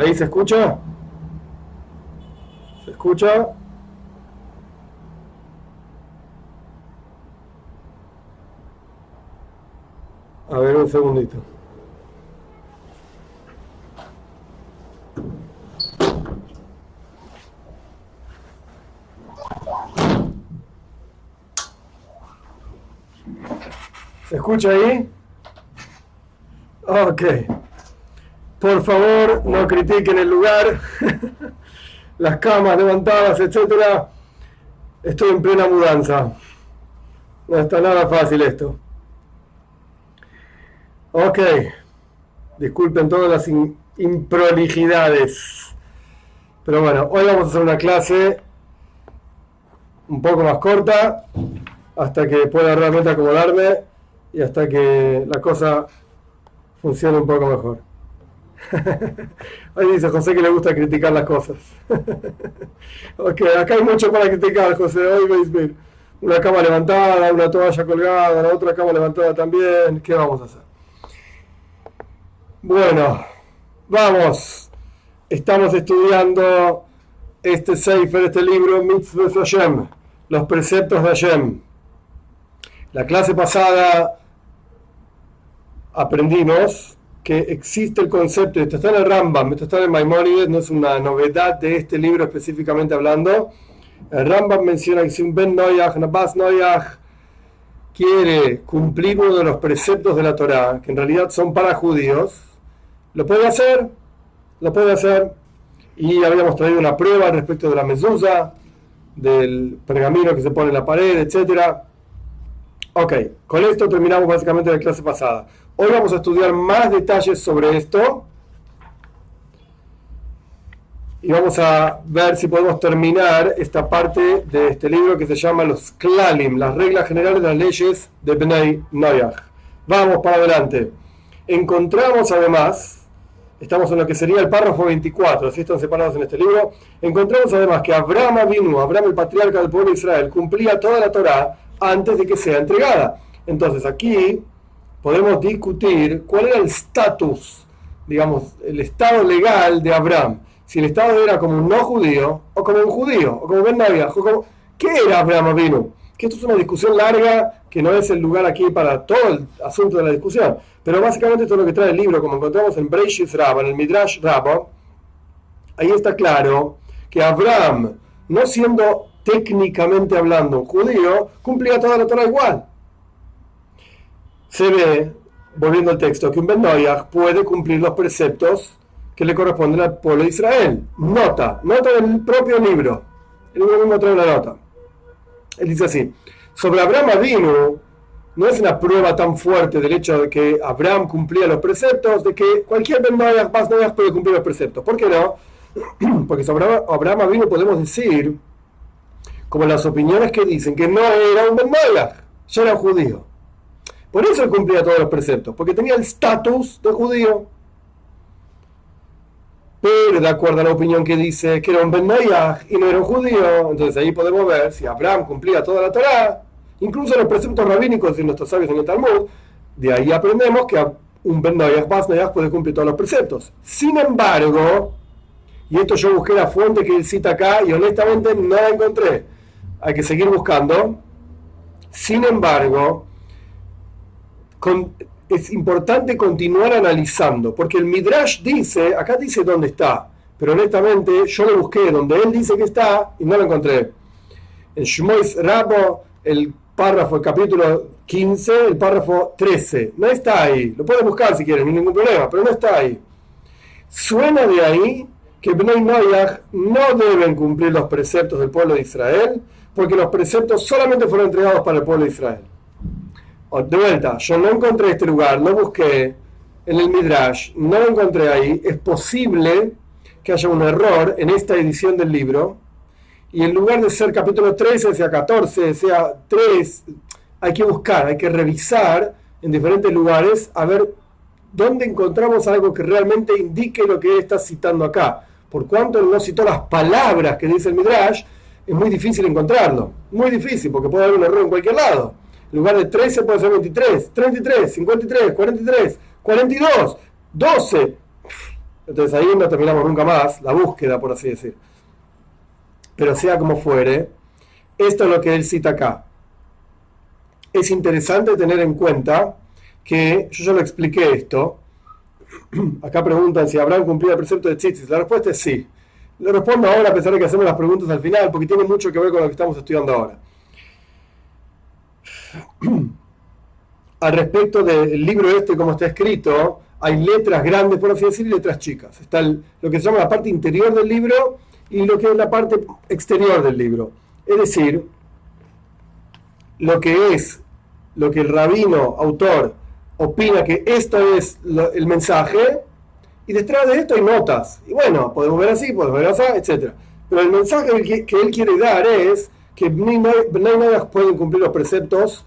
¿Ahí se escucha? ¿Se escucha? A ver, un segundito. ¿Se escucha ahí? Ok. Por favor, no critiquen el lugar, las camas levantadas, etc. Estoy en plena mudanza. No está nada fácil esto. Ok. Disculpen todas las improlijidades. Pero bueno, hoy vamos a hacer una clase un poco más corta hasta que pueda realmente acomodarme y hasta que la cosa funcione un poco mejor. Ahí dice José que le gusta criticar las cosas. ok, acá hay mucho para criticar, José. Hoy veis ver una cama levantada, una toalla colgada, la otra cama levantada también. ¿Qué vamos a hacer? Bueno, vamos. Estamos estudiando este Sefer, este libro, Mitzvah Hashem, los preceptos de Hashem. La clase pasada aprendimos que existe el concepto, esto está en el Rambam, esto está en el Maimonides, no es una novedad de este libro específicamente hablando. El Rambam menciona que si un Ben Noyach, Nabas Noyach, quiere cumplir uno de los preceptos de la Torah, que en realidad son para judíos, lo puede hacer, lo puede hacer. Y habíamos traído una prueba respecto de la mezuzá, del pergamino que se pone en la pared, etc. Ok, con esto terminamos básicamente la clase pasada. Hoy vamos a estudiar más detalles sobre esto y vamos a ver si podemos terminar esta parte de este libro que se llama Los Klalim, las reglas generales de las leyes de Bnei Noyach. Vamos para adelante. Encontramos además, estamos en lo que sería el párrafo 24, así están separados en este libro, encontramos además que Abraham vino, Abraham el patriarca del pueblo de Israel, cumplía toda la Torah antes de que sea entregada. Entonces aquí podemos discutir cuál era el estatus, digamos, el estado legal de Abraham. Si el estado era como un no judío, o como un judío, o como Ben o como... ¿Qué era Abraham vino? Que esto es una discusión larga, que no es el lugar aquí para todo el asunto de la discusión. Pero básicamente esto es lo que trae el libro, como encontramos en Breishis Rabba, en el Midrash Rabba, ahí está claro que Abraham, no siendo técnicamente hablando un judío, cumplía toda la Torah igual se ve, volviendo al texto, que un Ben puede cumplir los preceptos que le corresponden al pueblo de Israel. Nota, nota del propio libro. El libro mismo trae la nota. Él dice así, sobre Abraham Avinu, no es una prueba tan fuerte del hecho de que Abraham cumplía los preceptos, de que cualquier Ben Noyach, puede cumplir los preceptos. ¿Por qué no? Porque sobre Abraham Avinu podemos decir, como las opiniones que dicen que no era un Ben ya era judío. Por eso él cumplía todos los preceptos, porque tenía el estatus de judío. Pero de acuerdo a la opinión que dice que era un Ben y no era un judío, entonces ahí podemos ver si Abraham cumplía toda la Torah, incluso los preceptos rabínicos de nuestros sabios en el Talmud, de ahí aprendemos que un Ben Noyach, puede cumplir todos los preceptos. Sin embargo, y esto yo busqué la fuente que él cita acá y honestamente no la encontré, hay que seguir buscando. Sin embargo, es importante continuar analizando, porque el Midrash dice, acá dice dónde está, pero honestamente yo lo busqué donde él dice que está y no lo encontré. En Shmois Rabo, el párrafo, el capítulo 15, el párrafo 13, no está ahí. Lo pueden buscar si quieren, no hay ningún problema, pero no está ahí. Suena de ahí que Bnei Noyach no deben cumplir los preceptos del pueblo de Israel, porque los preceptos solamente fueron entregados para el pueblo de Israel. De vuelta, yo no encontré este lugar, lo busqué en el Midrash, no lo encontré ahí, es posible que haya un error en esta edición del libro, y en lugar de ser capítulo 13, sea 14, sea 3, hay que buscar, hay que revisar en diferentes lugares a ver dónde encontramos algo que realmente indique lo que está citando acá. Por cuanto no citó las palabras que dice el Midrash, es muy difícil encontrarlo. Muy difícil, porque puede haber un error en cualquier lado. En lugar de 13 puede ser 23, 33, 53, 43, 42, 12. Entonces ahí no terminamos nunca más, la búsqueda, por así decir. Pero sea como fuere, esto es lo que él cita acá. Es interesante tener en cuenta que yo ya lo expliqué esto. Acá preguntan si habrán cumplido el precepto de Tzitzis. La respuesta es sí. Le respondo ahora a pesar de que hacemos las preguntas al final, porque tiene mucho que ver con lo que estamos estudiando ahora. Al respecto del libro este, como está escrito, hay letras grandes, por así decir, y letras chicas. Está lo que se llama la parte interior del libro y lo que es la parte exterior del libro. Es decir, lo que es, lo que el rabino, autor, opina que esto es el mensaje, y detrás de esto hay notas. Y bueno, podemos ver así, podemos ver así, etc. Pero el mensaje que, él quiere dar es que no pueden cumplir los preceptos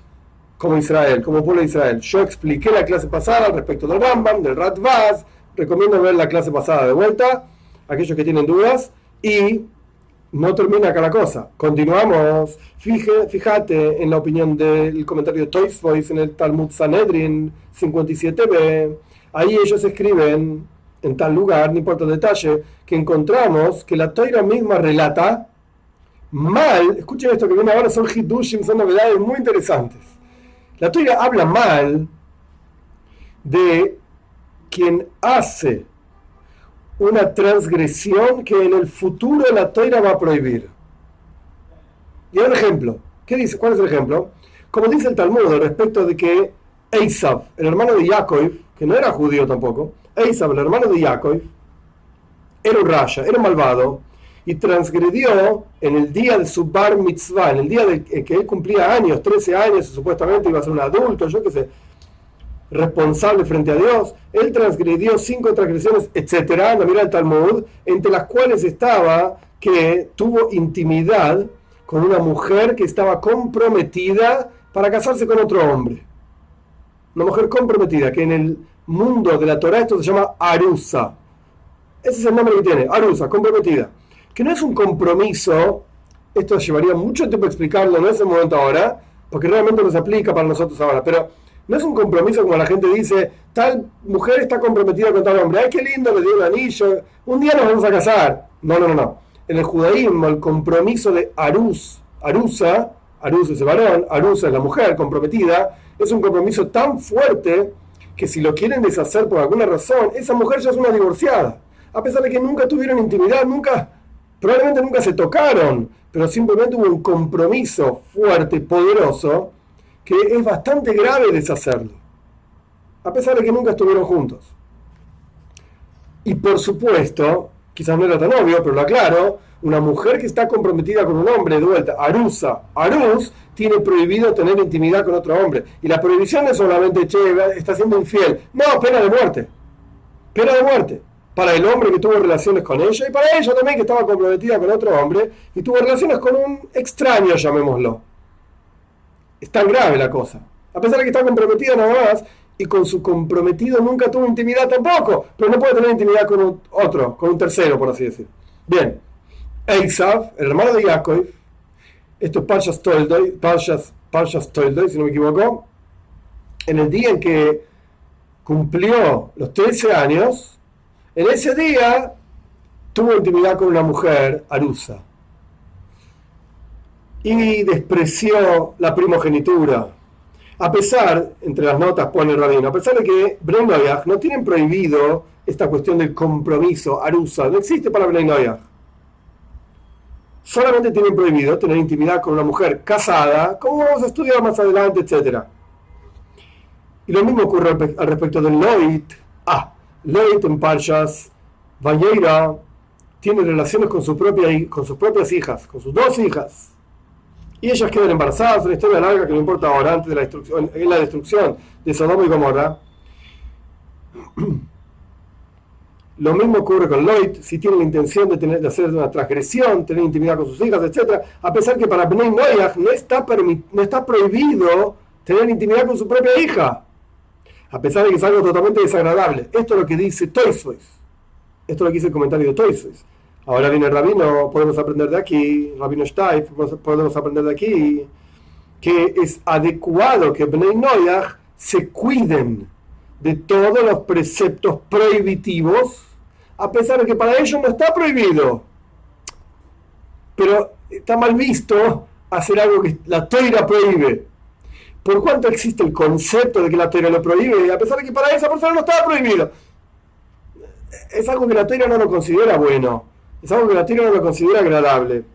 como Israel, como pueblo de Israel. Yo expliqué la clase pasada respecto del Rambam, del Ratvaz, recomiendo ver la clase pasada de vuelta, aquellos que tienen dudas, y no termina acá la cosa. Continuamos. fíjate en la opinión del comentario de Toys Voice en el Talmud Sanedrin 57b. Ahí ellos escriben, en tal lugar, no importa el detalle, que encontramos que la Toira misma relata mal, escuchen esto que viene ahora, son hidushim, son novedades muy interesantes. La Toira habla mal de quien hace una transgresión que en el futuro la Toira va a prohibir. Y un ejemplo. ¿Qué dice? ¿Cuál es el ejemplo? Como dice el Talmud respecto de que Esav, el hermano de Yaakov, que no era judío tampoco, Esav, el hermano de Yaakov, era un raya, era un malvado, y transgredió en el día de su bar mitzvah, en el día de que él cumplía años, 13 años, supuestamente iba a ser un adulto, yo qué sé, responsable frente a Dios, él transgredió cinco transgresiones, etcétera, no mira el Talmud, entre las cuales estaba que tuvo intimidad con una mujer que estaba comprometida para casarse con otro hombre. Una mujer comprometida, que en el mundo de la Torah esto se llama Arusa. Ese es el nombre que tiene, Arusa, comprometida que no es un compromiso, esto llevaría mucho tiempo explicarlo, no es el momento ahora, porque realmente no se aplica para nosotros ahora, pero no es un compromiso como la gente dice, tal mujer está comprometida con tal hombre, ay, qué lindo, le dio un anillo, un día nos vamos a casar. No, no, no, no. En el judaísmo, el compromiso de Arus, Arusa, Arus es el varón, Arusa es la mujer comprometida, es un compromiso tan fuerte que si lo quieren deshacer por alguna razón, esa mujer ya es una divorciada. A pesar de que nunca tuvieron intimidad, nunca Probablemente nunca se tocaron, pero simplemente hubo un compromiso fuerte, poderoso, que es bastante grave deshacerlo, a pesar de que nunca estuvieron juntos. Y por supuesto, quizás no era tan obvio, pero lo aclaro, una mujer que está comprometida con un hombre de vuelta, Arusa, Arus, tiene prohibido tener intimidad con otro hombre. Y la prohibición es solamente, che, está siendo infiel. No, pena de muerte. Pena de muerte para el hombre que tuvo relaciones con ella y para ella también que estaba comprometida con otro hombre y tuvo relaciones con un extraño, llamémoslo. Es tan grave la cosa. A pesar de que está comprometida nada más y con su comprometido nunca tuvo intimidad tampoco, pero no puede tener intimidad con otro, con un tercero, por así decir. Bien, Eisav, el hermano de Yaakov, esto es Parshas Toldoy, Parshas si no me equivoco, en el día en que cumplió los 13 años, en ese día tuvo intimidad con una mujer, Arusa, y despreció la primogenitura. A pesar, entre las notas pone el rabino, a pesar de que Bnei no tienen prohibido esta cuestión del compromiso, Arusa, no existe para Bnei Solamente tienen prohibido tener intimidad con una mujer casada, como vamos a estudiar más adelante, etc. Y lo mismo ocurre al respecto del Loit. Ah, Leit en Parshas Valleira tiene relaciones con, su propia, con sus propias hijas, con sus dos hijas. Y ellas quedan embarazadas, una historia larga que no importa ahora, antes de la destrucción, en la destrucción de Sodoma y Gomorra. Lo mismo ocurre con Lloyd, si tiene la intención de, tener, hacer una transgresión, tener intimidad con sus hijas, etc. A pesar que para Bnei Noyach no está, no está prohibido tener intimidad con su propia hija a pesar de que es algo totalmente desagradable. Esto es lo que dice Toysois. Esto es lo que dice el comentario de Toysois. Ahora viene el rabino, podemos aprender de aquí, rabino Steif, podemos aprender de aquí, que es adecuado que Bnei se cuiden de todos los preceptos prohibitivos a pesar de que para ellos no está prohibido. Pero está mal visto hacer algo que la toira prohíbe. Por cuanto existe el concepto de que la toira lo prohíbe, a pesar de que para esa persona no estaba prohibido. Es algo que la toira no lo considera bueno. Es algo que la toira no lo considera agradable.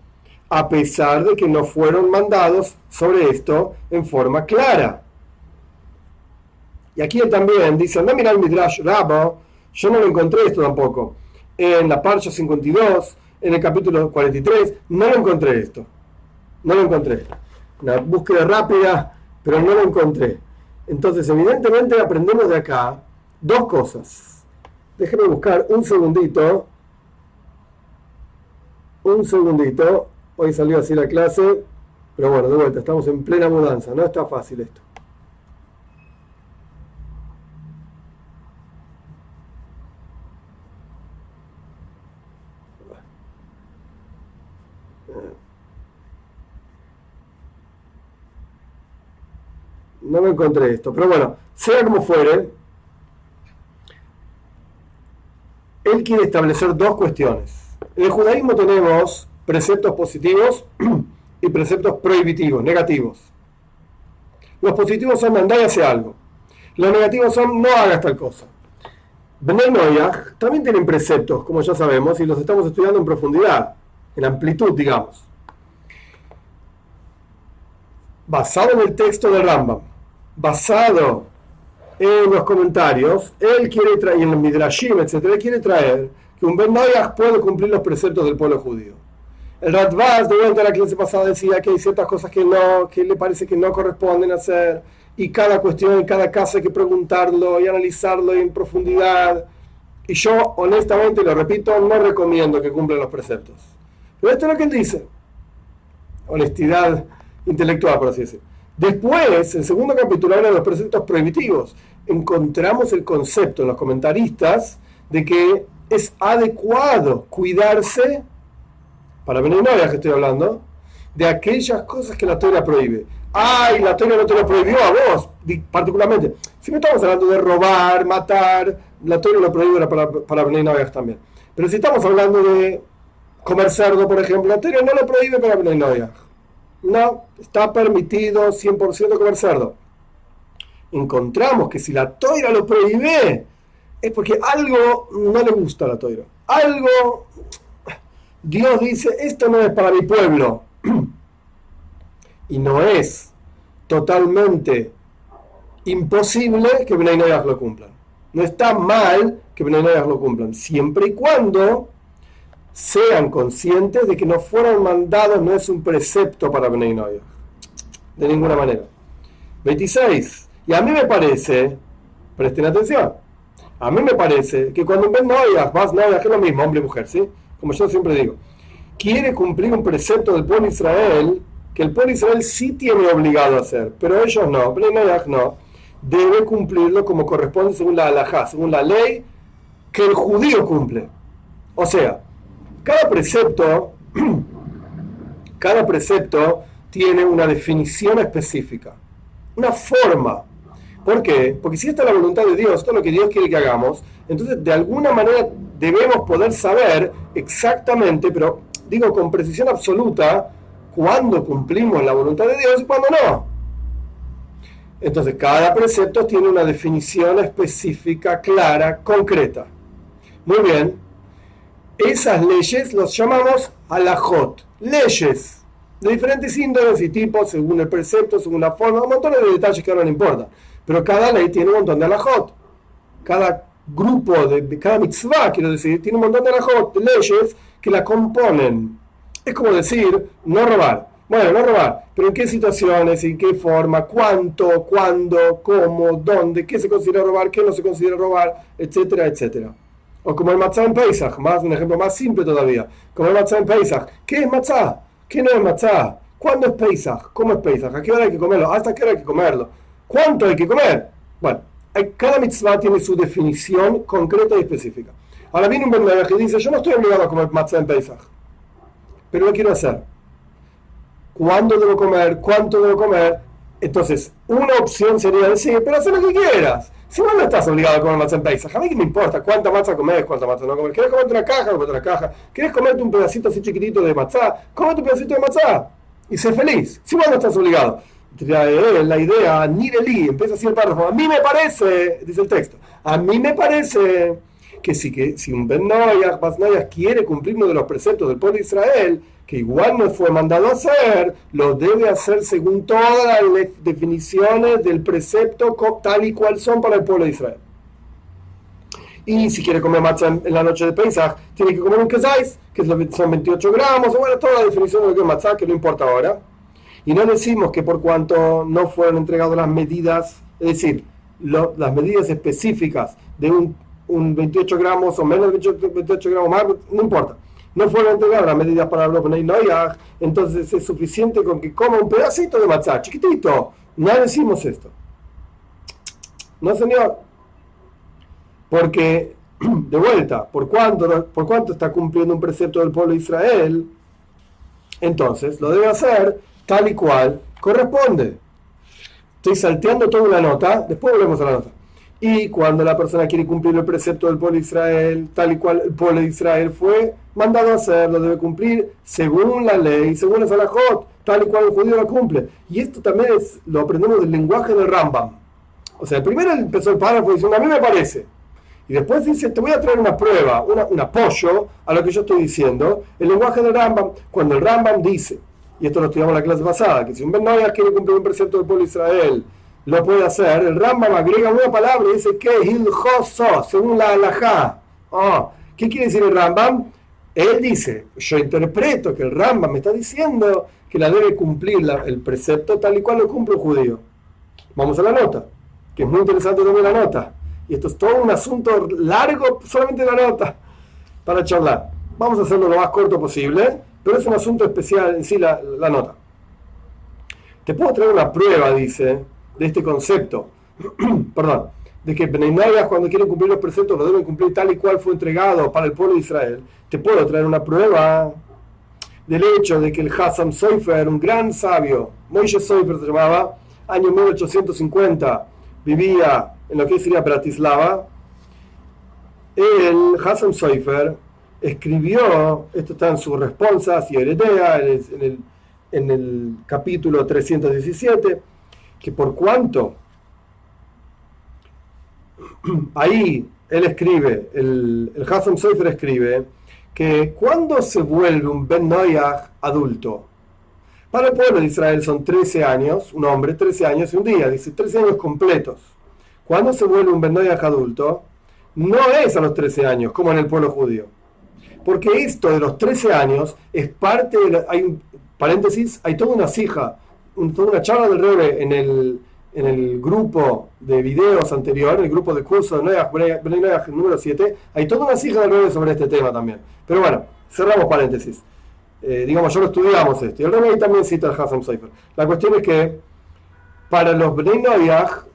A pesar de que no fueron mandados sobre esto en forma clara. Y aquí él también dice, a mirar el Midrash Rabo, yo no lo encontré esto tampoco. En la Parsha 52, en el capítulo 43, no lo encontré esto. No lo encontré. Una búsqueda rápida, pero no lo encontré. Entonces, evidentemente aprendemos de acá dos cosas. Déjeme buscar un segundito. Un segundito. Hoy salió así la clase, pero bueno, de vuelta, estamos en plena mudanza, no está fácil esto. No me encontré esto. Pero bueno, sea como fuere, él quiere establecer dos cuestiones. En el judaísmo tenemos preceptos positivos y preceptos prohibitivos, negativos. Los positivos son mandar y hacer algo. Los negativos son no hagas tal cosa. Bnei Noyah también tienen preceptos, como ya sabemos, y los estamos estudiando en profundidad, en amplitud, digamos. Basado en el texto de Rambam basado en los comentarios, él quiere traer, y en el Midrashim, etc., quiere traer que un Ben puede cumplir los preceptos del pueblo judío. El Radvaz, de vuelta a la clase pasada, decía que hay ciertas cosas que no, que le parece que no corresponden hacer, y cada cuestión, en cada caso hay que preguntarlo y analizarlo en profundidad. Y yo, honestamente, lo repito, no recomiendo que cumplan los preceptos. Pero esto es lo que él dice. Honestidad intelectual, por así decirlo. Después, el segundo capítulo habla de los preceptos prohibitivos. Encontramos el concepto en los comentaristas de que es adecuado cuidarse, para venir que estoy hablando, de aquellas cosas que la Torah prohíbe. Ay, la Torah no te lo prohibió a vos, particularmente. Si no estamos hablando de robar, matar, la Torah lo prohíbe para, para también. Pero si estamos hablando de comer cerdo, por ejemplo, la no lo prohíbe para venir no, está permitido 100% comer cerdo. Encontramos que si la toira lo prohíbe, es porque algo no le gusta a la toira. Algo, Dios dice, esto no es para mi pueblo. y no es totalmente imposible que Bnei lo cumplan. No está mal que Bnei lo cumplan, siempre y cuando sean conscientes de que no fueron mandados no es un precepto para Bnei De ninguna manera. 26. Y a mí me parece, presten atención, a mí me parece que cuando un Ben Noyah, vas Noyah, que es lo mismo, hombre y mujer, ¿sí? Como yo siempre digo, quiere cumplir un precepto del pueblo Israel que el pueblo Israel sí tiene obligado a hacer, pero ellos no, Ben no, debe cumplirlo como corresponde según la halajá, según la ley que el judío cumple. O sea, cada precepto, cada precepto tiene una definición específica, una forma. ¿Por qué? Porque si esta es la voluntad de Dios, esto es lo que Dios quiere que hagamos, entonces de alguna manera debemos poder saber exactamente, pero digo con precisión absoluta, cuándo cumplimos la voluntad de Dios y cuándo no. Entonces, cada precepto tiene una definición específica, clara, concreta. Muy bien, esas leyes los llamamos alajot, leyes de diferentes índoles y tipos, según el precepto, según la forma, un montón de detalles que ahora no importa. Pero cada ley tiene un montón de alajot. Cada grupo, de, cada mitzvah, quiero decir, tiene un montón de alajot, leyes que la componen. Es como decir, no robar. Bueno, no robar, pero en qué situaciones, en qué forma, cuánto, cuándo, cómo, dónde, qué se considera robar, qué no se considera robar, etcétera, etcétera. O como el matzah en Pesach, más, un ejemplo más simple todavía. Como el matzah en Pesach. ¿Qué es matzah? ¿Qué no es matzah? ¿Cuándo es Pesach? ¿Cómo es Pesach? ¿A qué hora hay que comerlo? ¿Hasta qué hora hay que comerlo? ¿Cuánto hay que comer? Bueno, cada mitzvah tiene su definición concreta y específica. Ahora viene un vendedor que dice, yo no estoy obligado a comer matzah en Pesach, pero lo quiero hacer. ¿Cuándo debo comer? ¿Cuánto debo comer? Entonces, una opción sería decir, pero haz lo que quieras. Si vos no estás obligado a comer matzah en Pesach, a mí que me importa cuánta matzah comes, cuánta matzah no comes. ¿Querés comerte una caja? Comete una caja. ¿Querés comerte un pedacito así chiquitito de matzah? Comete un pedacito de matzah y sé feliz. Si vos no estás obligado. Trae la idea, ni de li, empieza así el párrafo. A mí me parece, dice el texto, a mí me parece que si, que, si un Ben Noyah, quiere cumplir uno de los preceptos del pueblo de Israel, que igual no fue mandado a hacer, lo debe hacer según todas las definiciones del precepto tal y cual son para el pueblo de Israel. Y si quiere comer matzah en, la noche de Pesach, tiene que comer un quesais, que son 28 gramos, o bueno, toda la definición de lo que es matzah, que no importa ahora. Y no decimos que por cuanto no fueron entregadas las medidas, es decir, las medidas específicas de un, un, 28 gramos o menos de 28, 28 gramos más, no importa no fueron entregadas las medidas para los Bnei entonces es suficiente con que coma un pedacito de matzah, chiquitito. No decimos esto. No, señor. Porque, de vuelta, por cuánto, por cuánto está cumpliendo un precepto del pueblo de Israel, entonces lo debe hacer tal y cual corresponde. Estoy salteando toda una nota, después volvemos a la nota. Y cuando la persona quiere cumplir el precepto del pueblo de Israel, tal y cual el pueblo de Israel fue mandado a hacer, lo debe cumplir según la ley, según el Salahot, tal y cual el judío lo cumple. Y esto también es, lo aprendemos del lenguaje del Rambam. O sea, primero empezó el párrafo diciendo, a mí me parece. Y después dice, te voy a traer una prueba, un apoyo a lo que yo estoy diciendo. El lenguaje del Rambam, cuando el Rambam dice, y esto lo estudiamos en la clase pasada, que si un Ben quiere cumplir un precepto del pueblo de Israel, lo puede hacer. El Rambam agrega una palabra y dice que hiljoso, según la halajá. Oh, ¿Qué quiere decir el Rambam? Él dice, yo interpreto que el Rambam me está diciendo que la debe cumplir el precepto tal y cual lo cumple un judío. Vamos a la nota, que es muy interesante también la nota. Y esto es todo un asunto largo, solamente la nota, para charlar. Vamos a hacerlo lo más corto posible, pero es un asunto especial en sí la, nota. Te puedo traer una prueba, dice, de este concepto, perdón, de que Bnei cuando quieren cumplir los preceptos lo deben cumplir tal y cual fue entregado para el pueblo de Israel, te puedo traer una prueba del hecho de que el Hassan Soifer, un gran sabio, Moishe Soifer se llamaba, año 1850, vivía en lo que sería Bratislava, el Hassan Soifer escribió, esto está en sus responsas y heredea, en el, en el capítulo 317, que por cuanto ahí él escribe, el, el Hassan Seifer escribe, que cuando se vuelve un Ben Noyah adulto, para el pueblo de Israel son 13 años, un hombre, 13 años y un día, dice 13 años completos. Cuando se vuelve un Ben Noyah adulto, no es a los 13 años, como en el pueblo judío. Porque esto de los 13 años es parte de. hay un paréntesis, hay toda una cija toda una charla del Rebe en el, en el grupo de videos anterior, el grupo de curso de número 7, hay toda una del Rebe sobre este tema también. Pero bueno, cerramos paréntesis. Eh, digamos, ya lo estudiamos esto. Y el ahí también cita el Hassan Seifer. La cuestión es que para los Bnei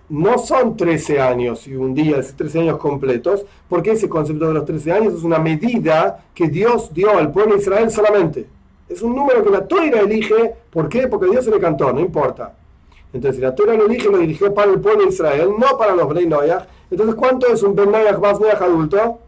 no son 13 años y un día, 13 años completos, porque ese concepto de los 13 años es una medida que Dios dio al pueblo de Israel solamente. Es un número que la Toira elige. ¿Por qué? Porque Dios se le cantó, no importa. Entonces, si la Toira lo elige, lo dirigió para el pueblo de Israel, no para los Bnei Noyach. Entonces, ¿cuánto es un Ben Noyach más adulto?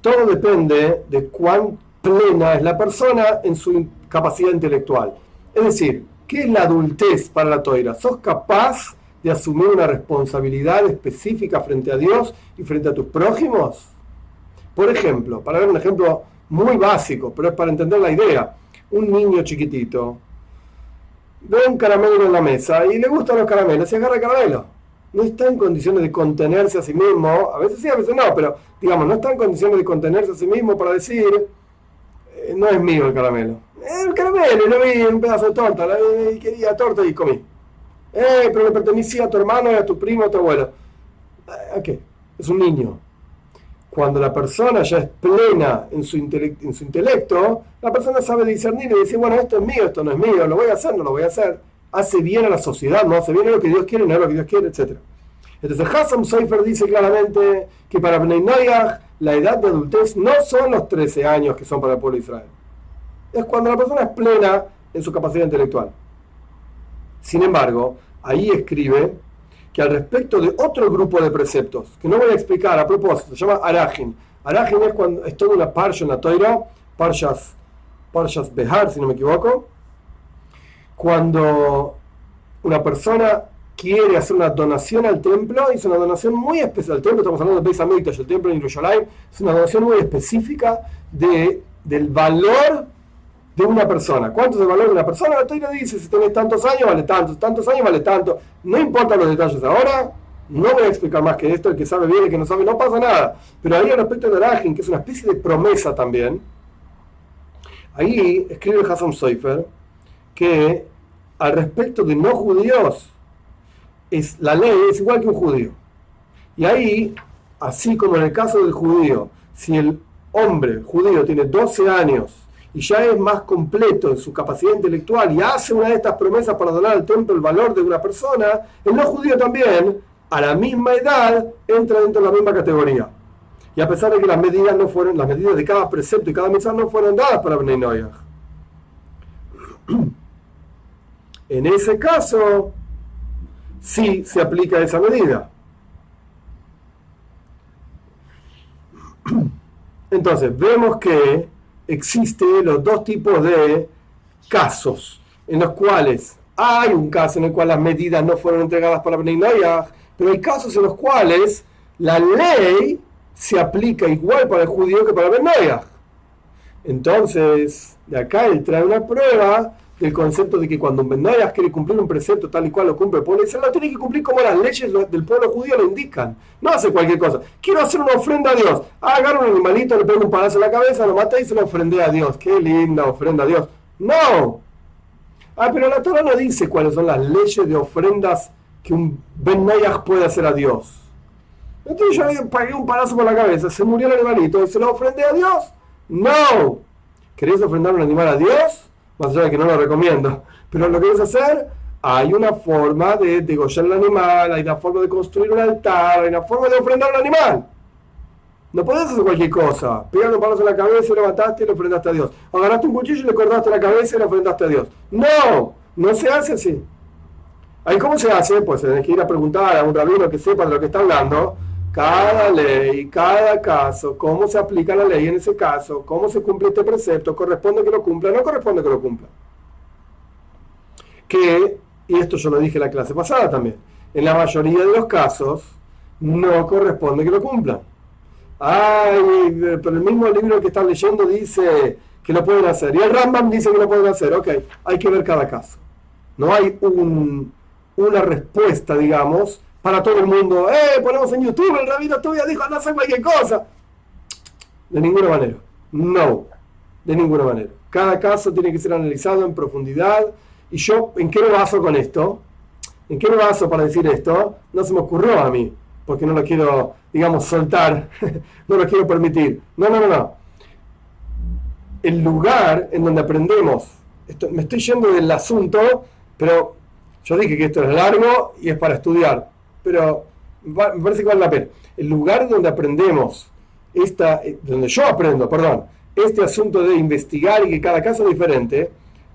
Todo depende de cuán plena es la persona en su capacidad intelectual. Es decir, ¿qué es la adultez para la Toira? ¿Sos capaz de asumir una responsabilidad específica frente a Dios y frente a tus prójimos? Por ejemplo, para ver un ejemplo muy básico, pero es para entender la idea. Un niño chiquitito ve un caramelo en la mesa y le gustan los caramelos y agarra el caramelo. No está en condiciones de contenerse a sí mismo, a veces sí, a veces no, pero digamos, no está en condiciones de contenerse a sí mismo para decir, eh, no es mío el caramelo. El caramelo, lo vi un pedazo de torta, y quería torta y comí. Eh, pero le pertenecía a tu hermano, a tu primo, a tu abuelo. ¿A qué? Es un niño cuando la persona ya es plena en su, intelecto, la persona sabe discernir y decir, bueno, esto es mío, esto no es mío, lo voy a hacer, no lo voy a hacer. Hace bien a la sociedad, no hace bien a lo que Dios quiere, no es lo que Dios quiere, etc. Entonces Hassan Seifer dice claramente que para Bnei Noyah la edad de adultez no son los 13 años que son para el pueblo de Israel. Es cuando la persona es plena en su capacidad intelectual. Sin embargo, ahí escribe que al respecto de otro grupo de preceptos, que no voy a explicar a propósito, se llama Arajin. Arajin es, cuando, es toda una parsha toira, parshas Behar, si no me equivoco, cuando una persona quiere hacer una donación al templo, es una donación muy especial. El templo, estamos hablando de Beis Hamikdash, el templo en Yerushalayim, es una donación muy específica de, del valor de una persona. ¿Cuánto es el valor de una persona? La Torah dice, si tenés tantos años, vale tanto, tantos años, vale tanto. No importa los detalles ahora, no voy a explicar más que esto, el que sabe bien, el que no sabe, no pasa nada. Pero ahí respecto de Arajin, que es una especie de promesa también, ahí escribe Hassan Seifer que al respecto de no judíos, es, la ley es igual que un judío. Y ahí, así como en el caso del judío, si el hombre judío tiene 12 años y ya es más completo en su capacidad intelectual y hace una de estas promesas para donar al templo el valor de una persona, el no judío también, a la misma edad, entra dentro de la misma categoría. Y a pesar de que las medidas no fueron, las medidas de cada precepto y cada mensaje no fueron dadas para Bnei En ese caso, sí se aplica esa medida. Entonces, vemos que existen los dos tipos de casos en los cuales hay un caso en el cual las medidas no fueron entregadas para Bnei pero hay casos en los cuales la ley se aplica igual para el judío que para Bnei Entonces, de acá él trae una prueba del concepto de que cuando Benayas quiere cumplir un precepto tal y cual lo cumple el pueblo lo tiene que cumplir como las leyes del pueblo judío lo indican. No hace cualquier cosa. Quiero hacer una ofrenda a Dios. Agarro un animalito, le pego un palazo en la cabeza, lo mata y se lo ofrende a Dios. Qué linda ofrenda a Dios. No. Ah, pero la Torah no dice cuáles son las leyes de ofrendas que un Benayas puede hacer a Dios. Entonces yo le pagué un palazo por la cabeza, se murió el animalito y se lo ofrendé a Dios. No. ¿Querés ofrendar un animal a Dios? Más allá de que no lo recomiendo. Pero lo que quieres hacer, hay una forma de degollar el animal, hay una forma de construir un altar, hay una forma de ofrendar un animal. No puedes hacer cualquier cosa. Pegarle palos en la cabeza y lo mataste y lo ofrendaste a Dios. Agarraste un cuchillo y le cortaste la cabeza y lo ofrendaste a Dios. No, no se hace así. Ahí cómo se hace, pues tenés que ir a preguntar a un rabino que sepa de lo que está hablando cada ley, cada caso, cómo se aplica la ley en ese caso, cómo se cumple este precepto, corresponde que lo cumpla, no corresponde que lo cumpla. Que, y esto yo lo dije en la clase pasada también, en la mayoría de los casos no corresponde que lo cumpla. Ay, pero el mismo libro que están leyendo dice que lo pueden hacer. Y el Rambam dice que lo pueden hacer. Ok, hay que ver cada caso. No hay una respuesta, digamos, para todo el mundo. ¡Eh! Ponemos en YouTube, el rabino todavía dijo, anda a hacer cualquier cosa. De ninguna manera. No. De ninguna manera. Cada caso tiene que ser analizado en profundidad. Y yo, ¿en qué me baso con esto? ¿En qué me baso para decir esto? No se me ocurrió a mí, porque no lo quiero, digamos, soltar, no lo quiero permitir. No, no, no, no. El lugar en donde aprendemos, esto, me estoy yendo del asunto, pero yo dije que esto es largo y es para estudiar pero me parece que vale la pena. El lugar donde aprendemos, esta, eh, donde yo aprendo, perdón, este asunto de investigar y que cada caso es diferente,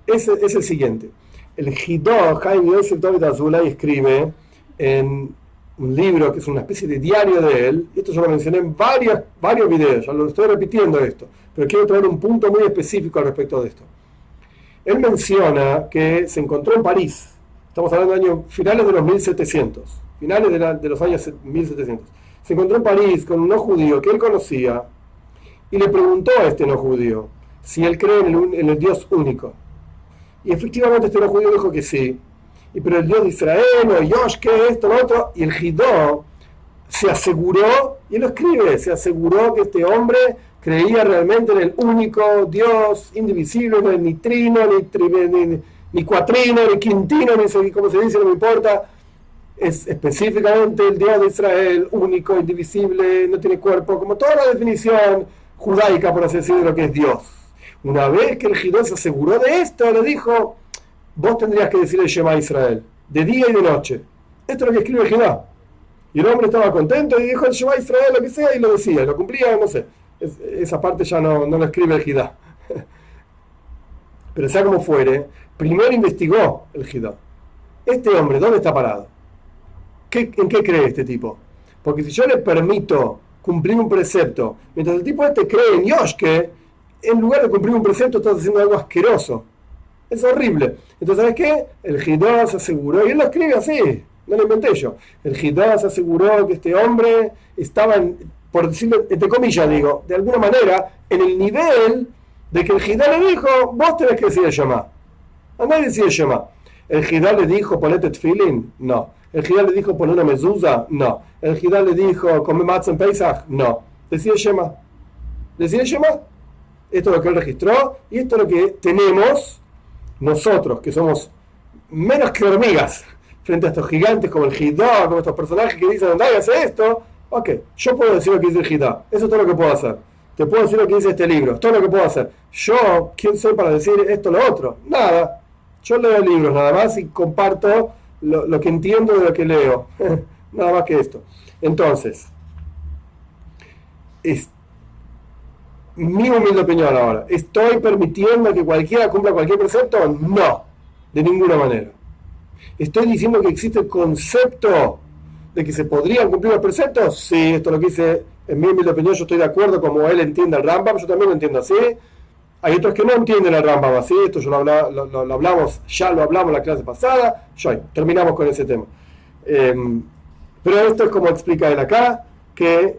es, el siguiente. El Hidó, Jaime Yosef David Azulay escribe en un libro que es una especie de diario de él, y esto yo lo mencioné en varios, varios videos, ya lo estoy repitiendo esto, pero quiero traer un punto muy específico al respecto de esto. Él menciona que se encontró en París, estamos hablando de años finales de los 1700, finales de, los años 1700. Se encontró en París con un no judío que él conocía y le preguntó a este no judío si él cree en el, Dios único. Y efectivamente este no judío dijo que sí. Y pero el Dios de Israel, o Yosh, que esto, lo otro, y el Jidó se aseguró, y lo escribe, se aseguró que este hombre creía realmente en el único Dios indivisible, no ni trino, ni, ni, cuatrino, ni quintino, ni como se dice, no me importa, es específicamente el Dios de Israel, único, indivisible, no tiene cuerpo, como toda la definición judaica, por así decirlo, de lo que es Dios. Una vez que el Jidó se aseguró de esto, le dijo, vos tendrías que decir el Shema Israel, de día y de noche. Esto es lo que escribe el Jidó. Y el hombre estaba contento y dijo el Shema Israel, lo que sea, y lo decía, lo cumplía, no sé. esa parte ya no, no lo escribe el Jidó. Pero sea como fuere, primero investigó el Jidó. Este hombre, ¿dónde está parado? ¿En qué cree este tipo? Porque si yo le permito cumplir un precepto, mientras el tipo este cree en Yoshke, en lugar de cumplir un precepto estás haciendo algo asqueroso. Es horrible. Entonces, ¿sabes qué? El Hidá se aseguró, y él lo escribe así, no lo inventé yo. El Hidá se aseguró que este hombre estaba, por decirlo, entre comillas digo, de alguna manera, en el nivel de que el Hidá le dijo, vos tenés que decir el Shema. A nadie decía el Shema. ¿El Hidá le dijo ponete feeling? No. ¿El Hidá le dijo poner una mezuzá? No. ¿El Hidá le dijo comer matzah en Pesach? No. Decía Shema. Decía Shema. Esto es lo que él registró y esto es lo que tenemos nosotros, que somos menos que hormigas frente a estos gigantes como el Hidá, como estos personajes que dicen, anda hace esto. Ok, yo puedo decir lo que dice el Hidá. Eso es todo lo que puedo hacer. Te puedo decir lo que dice este libro. Todo lo que puedo hacer. Yo, ¿quién soy para decir esto o lo otro? Nada. Yo leo libros nada más y comparto lo, que entiendo de lo que leo. nada más que esto. Entonces, es mi humilde opinión ahora. ¿Estoy permitiendo que cualquiera cumpla cualquier precepto? No, de ninguna manera. Estoy diciendo que existe el concepto de que se podrían cumplir los preceptos. Sí, esto es lo que dice, en mi humilde opinión, yo estoy de acuerdo como él entiende el Rambam, yo también lo entiendo así. Hay otros que no entienden el Rambam así, esto yo lo, hablamos, ya lo hablamos la clase pasada, terminamos con ese tema. Em, pero esto es como explica él acá, que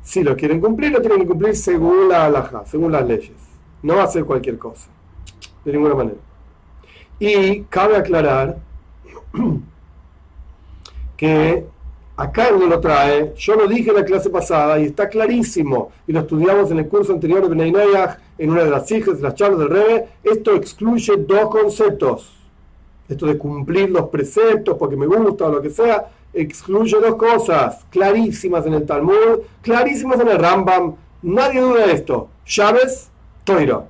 si lo quieren cumplir, lo tienen que cumplir según la halajá, según las leyes. No va a ser cualquier cosa, de ninguna manera. Y cabe aclarar que Acá él lo trae, yo lo dije en la clase pasada y está clarísimo, y lo estudiamos en el curso anterior de Benay en una de las hijas de las charlas del Rebe, esto excluye dos conceptos. Esto de cumplir los preceptos porque me gusta o lo que sea, excluye dos cosas clarísimas en el Talmud, clarísimas en el Rambam. Nadie duda de esto. Llaves, Toiro.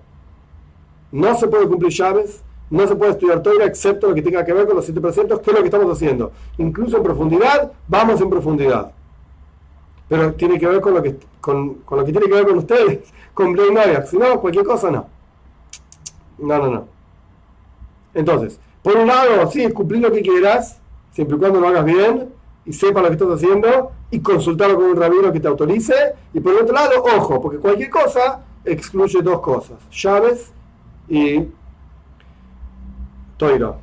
No se puede cumplir llaves no se puede estudiar Torah excepto lo que tenga que ver con los siete preceptos, que es lo que estamos haciendo. Incluso en profundidad, vamos en profundidad. Pero tiene que ver con lo que, con, lo que tiene que ver con ustedes, con Blay Si no, cualquier cosa no. No, no, no. Entonces, por un lado, sí, cumplir lo que quieras, siempre y cuando lo hagas bien y sepa lo que estás haciendo y consultarlo con un rabino que te autorice. Y por el otro lado, ojo, porque cualquier cosa excluye dos cosas: llaves y Toiro.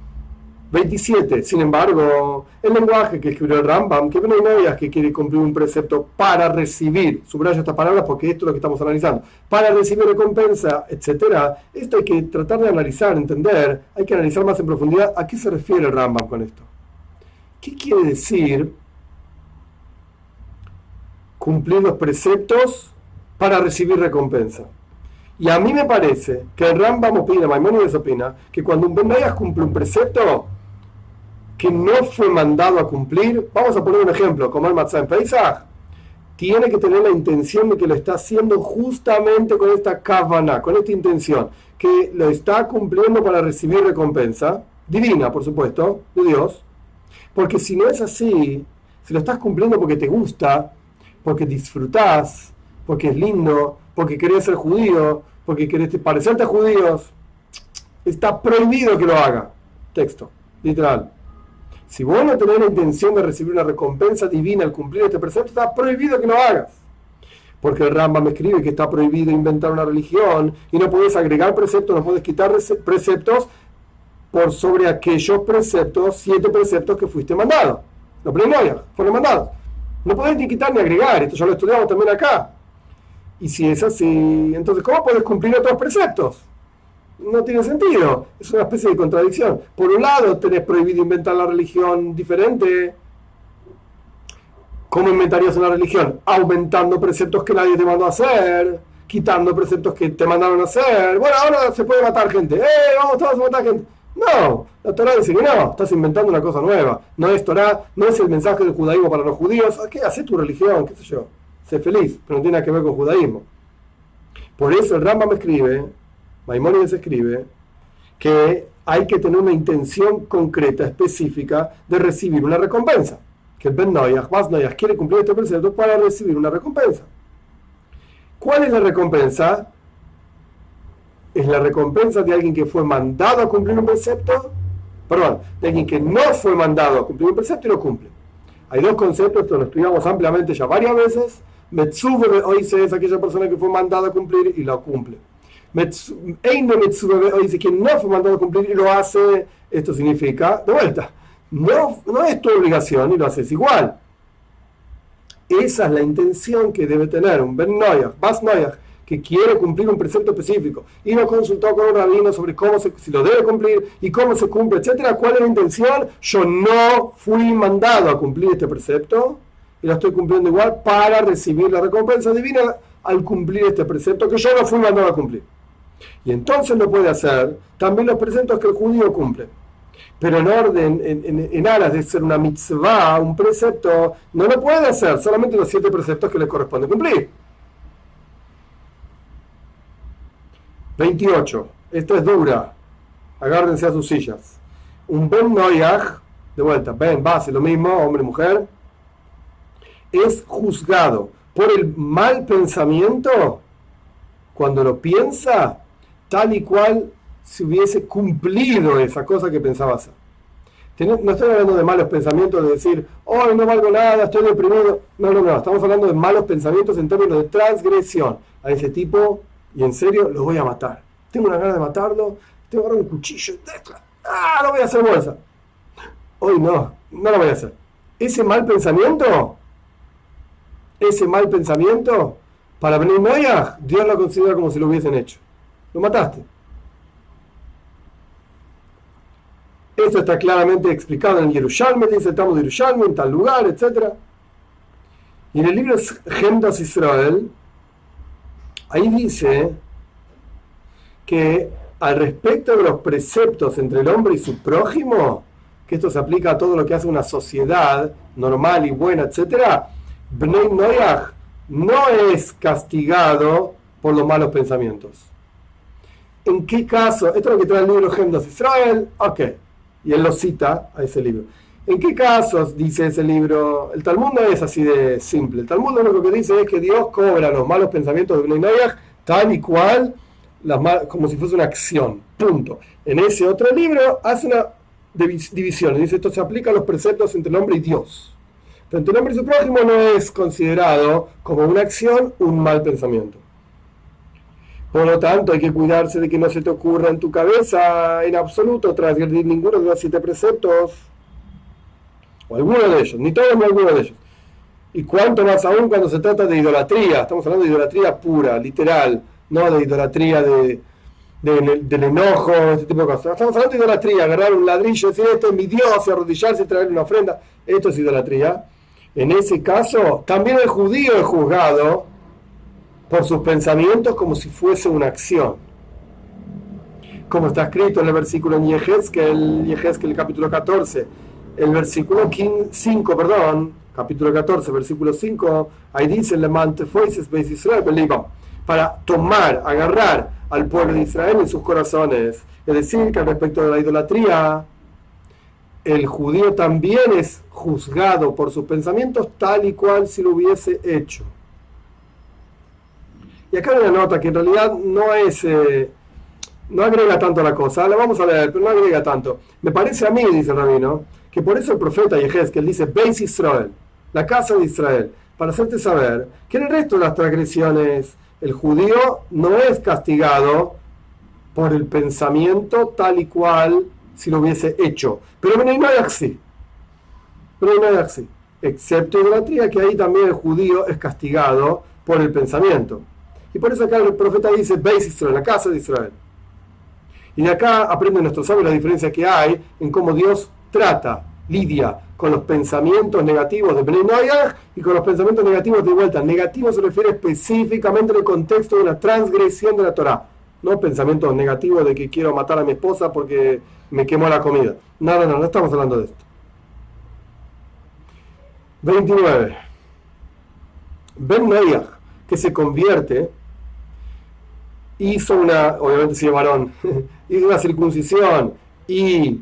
27. Sin embargo, el lenguaje que escribió el Rambam, que no hay que quiere cumplir un precepto para recibir, subrayo estas palabras porque esto es lo que estamos analizando, para recibir recompensa, etcétera. Esto hay que tratar de analizar, entender, hay que analizar más en profundidad a qué se refiere el Rambam con esto. ¿Qué quiere decir cumplir los preceptos para recibir recompensa? Y a mí me parece que el Rambam opina, Maimónides opina, que cuando un Ben cumple un precepto que no fue mandado a cumplir, vamos a poner un ejemplo, como el Matzah en Pesach, tiene que tener la intención de que lo está haciendo justamente con esta kavana, con esta intención, que lo está cumpliendo para recibir recompensa, divina, por supuesto, de Dios, porque si no es así, si lo estás cumpliendo porque te gusta, porque disfrutás, porque es lindo, porque querés ser judío, porque querés parecerte judíos, está prohibido que lo haga. Texto, literal. Si vos no tenés la intención de recibir una recompensa divina al cumplir este precepto, está prohibido que lo hagas. Porque el Rambam me escribe que está prohibido inventar una religión y no puedes agregar preceptos, no puedes quitar preceptos por sobre aquellos preceptos, siete preceptos que fuiste mandado. Los primeros fueron mandados. No puedes ni quitar ni agregar, esto ya lo estudiamos también acá. Y si es así, entonces, ¿cómo puedes cumplir otros preceptos? No tiene sentido. Es una especie de contradicción. Por un lado, tenés prohibido inventar la religión diferente. ¿Cómo inventarías una religión? Aumentando preceptos que nadie te mandó a hacer, quitando preceptos que te mandaron a hacer. Bueno, ahora se puede matar gente. ¡Eh, vamos todos a matar gente! No, la Torah dice que no, estás inventando una cosa nueva. No es Torah, no es el mensaje del judaísmo para los judíos. ¿Qué? Hacé tu religión, qué sé yo sé feliz, pero no tiene nada que ver con judaísmo. Por eso el Rambam escribe, Maimónides escribe, que hay que tener una intención concreta, específica, de recibir una recompensa. Que el Ben Noyach, Noyach, quiere cumplir este precepto para recibir una recompensa. ¿Cuál es la recompensa? Es la recompensa de alguien que fue mandado a cumplir un precepto, perdón, de alguien que no fue mandado a cumplir un precepto y lo cumple. Hay dos conceptos que lo estudiamos ampliamente ya varias veces. Metzuve oise es aquella persona que fue mandada a cumplir y lo cumple. Eine Metzuve oise quien no fue mandado a cumplir y lo hace, esto significa, de vuelta, no, no es tu obligación y lo haces igual. Esa es la intención que debe tener un Ben Noyach, Bas Noyach, que quiere cumplir un precepto específico y lo consultó con un rabino sobre cómo se, si lo debe cumplir y cómo se cumple, etcétera. ¿Cuál es la intención? Yo no fui mandado a cumplir este precepto y lo estoy cumpliendo igual para recibir la recompensa divina al cumplir este precepto que yo no fui mandado a cumplir. Y entonces lo puede hacer también los preceptos que el judío cumple pero en orden, en, en, aras de ser una mitzvah, un precepto, no lo puede hacer, solamente los siete preceptos que le corresponde cumplir. 28. Esto es dura. Agárrense a sus sillas. Un Ben Noyach, de vuelta, Ben, base, lo mismo, hombre y mujer, es juzgado por el mal pensamiento cuando lo piensa tal y cual si hubiese cumplido esa cosa que pensaba hacer. No estoy hablando de malos pensamientos, de decir, oh, no valgo nada, estoy deprimido. No, no, no, estamos hablando de malos pensamientos en términos de transgresión. A ese tipo, y en serio, lo voy a matar. Tengo una gana de matarlo, tengo que agarrar un cuchillo, ah, lo voy a hacer bolsa. Hoy no, no lo voy a hacer. Ese mal pensamiento, ese mal pensamiento, para Noia, Dios lo considera como si lo hubiesen hecho. Lo mataste. Esto está claramente explicado en Yerushalme, dice estamos de Yerushalme, en tal lugar, etc. Y en el libro Gemdas Israel, ahí dice que al respecto de los preceptos entre el hombre y su prójimo, que esto se aplica a todo lo que hace una sociedad normal y buena, etc., Bnei Noyach no es castigado por los malos pensamientos. ¿En qué caso? Esto es lo que trae el libro Gemdas Israel. Ok y él lo cita a ese libro. ¿En qué casos dice ese libro? El Talmud no es así de simple. El Talmud lo que dice es que Dios cobra los malos pensamientos de Bnei tal y cual, como si fuese una acción. Punto. En ese otro libro hace una división. Dice esto se aplica a los preceptos entre el hombre y Dios. Pero entre el hombre y su prójimo no es considerado como una acción un mal pensamiento. Por lo tanto, hay que cuidarse de que no se te ocurra en tu cabeza en absoluto transgredir ninguno de los siete preceptos, o alguno de ellos, ni todos ni alguno de ellos. Y cuánto más aún cuando se trata de idolatría, estamos hablando de idolatría pura, literal, no de idolatría de, del enojo, este tipo de cosas. Estamos hablando de idolatría, agarrar un ladrillo, decir esto es mi Dios, arrodillarse y traerle una ofrenda, esto es idolatría. En ese caso, también el judío es juzgado por sus pensamientos como si fuese una acción. Como está escrito en el versículo en Yehezkel, el capítulo 14, el versículo 5, perdón, capítulo 14, versículo 5, ahí dice, Le Israel, para tomar, agarrar al pueblo de Israel en sus corazones. Es decir, que respecto de la idolatría, el judío también es juzgado por sus pensamientos tal y cual si lo hubiese hecho. Y acá hay una nota que en realidad no es, eh, no agrega tanto la cosa, la vamos a leer, pero no agrega tanto. Me parece a mí, dice rabino, que por eso el profeta él dice, Beis Israel, la casa de Israel, para hacerte saber que en el resto de las transgresiones el judío no es castigado por el pensamiento tal y cual si lo hubiese hecho. Pero no hay así. Pero no hay así. Excepto idolatría, que ahí también el judío es castigado por el pensamiento. Y por eso acá el profeta dice, veis Israel, la casa de Israel. Y acá aprende nuestro sabio la diferencia que hay en cómo Dios trata, lidia con los pensamientos negativos de Bnei y con los pensamientos negativos de vuelta. Negativo se refiere específicamente al contexto de la transgresión de la Torah. No pensamientos negativos de que quiero matar a mi esposa porque me quemó la comida. No, no, no, no estamos hablando de esto. 29. Ben que se convierte hizo una, obviamente si es varón, hizo una circuncisión y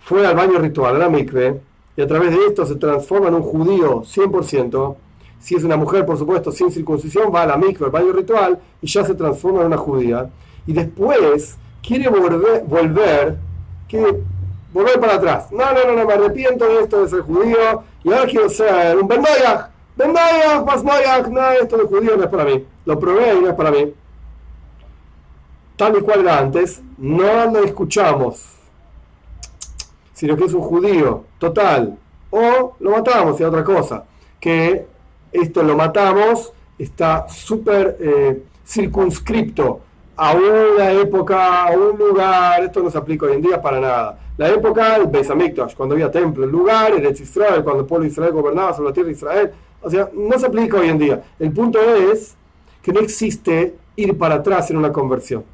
fue al baño ritual, a la mikve, y a través de esto se transforma en un judío 100%. Si es una mujer, por supuesto, sin circuncisión, va a la mikve, al baño ritual, y ya se transforma en una judía. Y después quiere volver, volver ¿qué, volver para atrás. No, no, no, no, me arrepiento de esto de ser judío y ahora quiero ser un Ben Noyach. Ben Bas Noyach, no, esto de judío no es para mí. Lo probé y no es para mí. Tal y cual era antes, no lo escuchamos, sino que es un judío total. O lo matamos y otra cosa, que esto lo matamos está súper eh, circunscripto a una época, a un lugar, esto no se aplica hoy en día para nada. La época del Beis cuando había templo, el lugar, el Israel, cuando el pueblo de Israel gobernaba sobre la tierra de Israel, o sea, no se aplica hoy en día. El punto es que no existe ir para atrás en una conversión.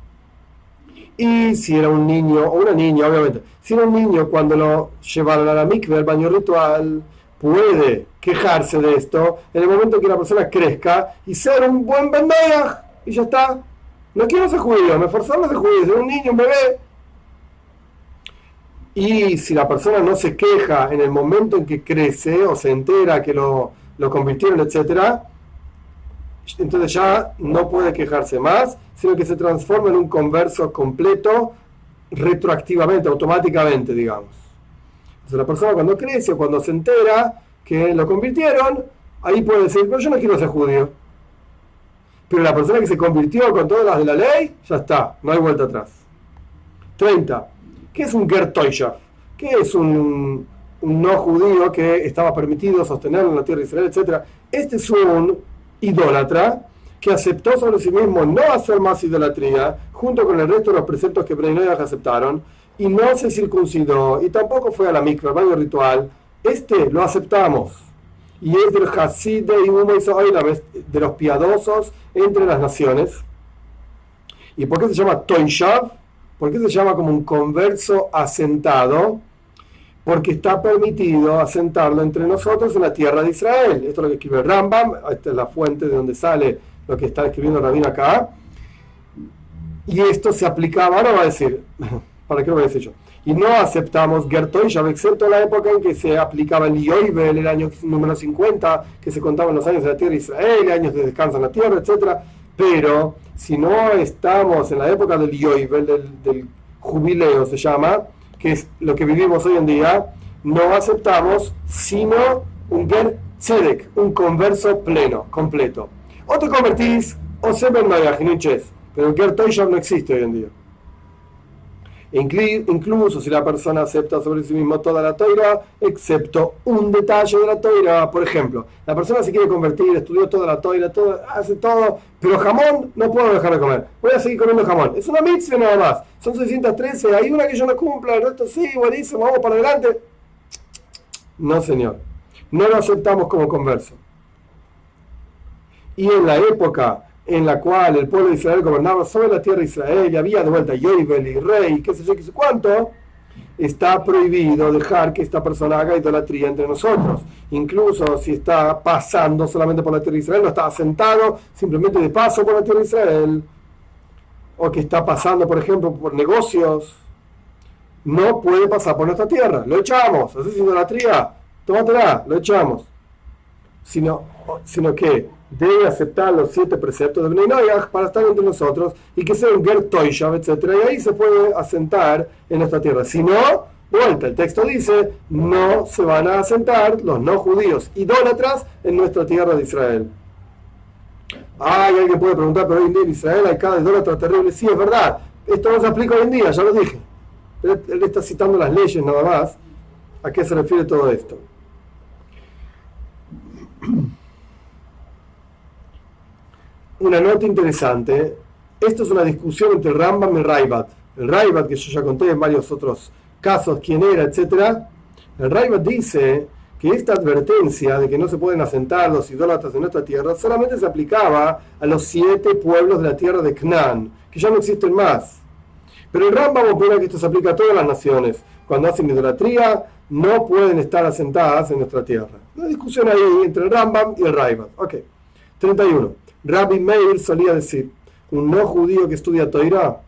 Y si era un niño, o una niña, obviamente, si era un niño cuando lo llevaron a la mikve, al baño ritual, puede quejarse de esto en el momento que la persona crezca y ser un buen bendeja y ya está. No quiero ser judío, me forzaron a ser judío, ser un niño, un bebé. Y si la persona no se queja en el momento en que crece o se entera que lo, lo convirtieron, etc., entonces ya no puede quejarse más, sino que se transforma en un converso completo retroactivamente, automáticamente, digamos. Entonces la persona cuando crece o cuando se entera que lo convirtieron, ahí puede decir, pero yo no quiero ser judío. Pero la persona que se convirtió con todas las de la ley, ya está, no hay vuelta atrás. 30. ¿Qué es un Gertoyshav? ¿Qué es un, un, no judío que estaba permitido sostenerlo en la tierra de Israel, etcétera? Este es un idólatra que aceptó sobre sí mismo no hacer más idolatría, junto con el resto de los preceptos que Breinoyach aceptaron, y no se circuncidó, y tampoco fue a la micro, al baño ritual. Este lo aceptamos y es del Hasid de los piadosos entre las naciones. ¿Y por qué se llama Toishav? ¿Por qué se llama como un converso asentado? Porque está permitido asentarlo entre nosotros en la tierra de Israel. Esto es lo que escribe Rambam, esta es la fuente de donde sale lo que está escribiendo Rabin acá. Y esto se aplicaba, ahora va a decir, ¿para qué lo voy a decir yo? y no aceptamos Gertoishav, excepto la época en que se aplicaba el Yoibel, el año número 50, que se contaban los años de la tierra de Israel, años de descanso en la tierra, etc. Pero si no estamos en la época del Yoibel, del, jubileo se llama, que es lo que vivimos hoy en día, no aceptamos sino un Ger Tzedek, un converso pleno, completo. O te convertís o se ven pero el Ger no existe hoy en día. Incluso si la persona acepta sobre sí mismo toda la toira, excepto un detalle de la toira. Por ejemplo, la persona se quiere convertir, estudió toda la toira, todo, hace todo, pero jamón no puedo dejar de comer. Voy a seguir comiendo jamón. Es una mitzvah nada más. Son 613, hay una que yo no cumpla, el resto sí, buenísimo, vamos para adelante. No, señor. No lo aceptamos como converso. Y en la época en la cual el pueblo de Israel gobernaba sobre la tierra de Israel y había de vuelta Yoibel y rey, qué sé yo, qué sé cuánto, está prohibido dejar que esta persona haga idolatría entre nosotros. Incluso si está pasando solamente por la tierra de Israel, no está asentado simplemente de paso por la tierra de Israel, o que está pasando, por ejemplo, por negocios, no puede pasar por nuestra tierra. Lo echamos, haces idolatría, tómatela, lo echamos. Sino, sino que debe aceptar los siete preceptos de Bnei para estar entre nosotros y que sea un Ger Toishav, etc. Y ahí se puede asentar en nuestra tierra. Si no, vuelta, el texto dice, no se van a asentar los no judíos idólatras en nuestra tierra de Israel. Ay, alguien puede preguntar, pero hoy en día en Israel hay cada idólatra terrible. Sí, es verdad. Esto no se aplica hoy en día, ya lo dije. él está citando las leyes nada más. ¿A qué se refiere todo esto? Una nota interesante. Esto es una discusión entre Rambam y Raibat. El Raibat, que yo ya conté en varios otros casos quién era, etc. El Raibat dice que esta advertencia de que no se pueden asentar los idólatras en nuestra tierra solamente se aplicaba a los siete pueblos de la tierra de Canaán, que ya no existen más. Pero el Rambam opina que esto se aplica a todas las naciones. Cuando hacen idolatría, no pueden estar asentadas en nuestra tierra. Una discusión ahí entre el Rambam y el Raibat. Ok. 31. Rabbi Meir solía decir, un no judío que estudia Toira,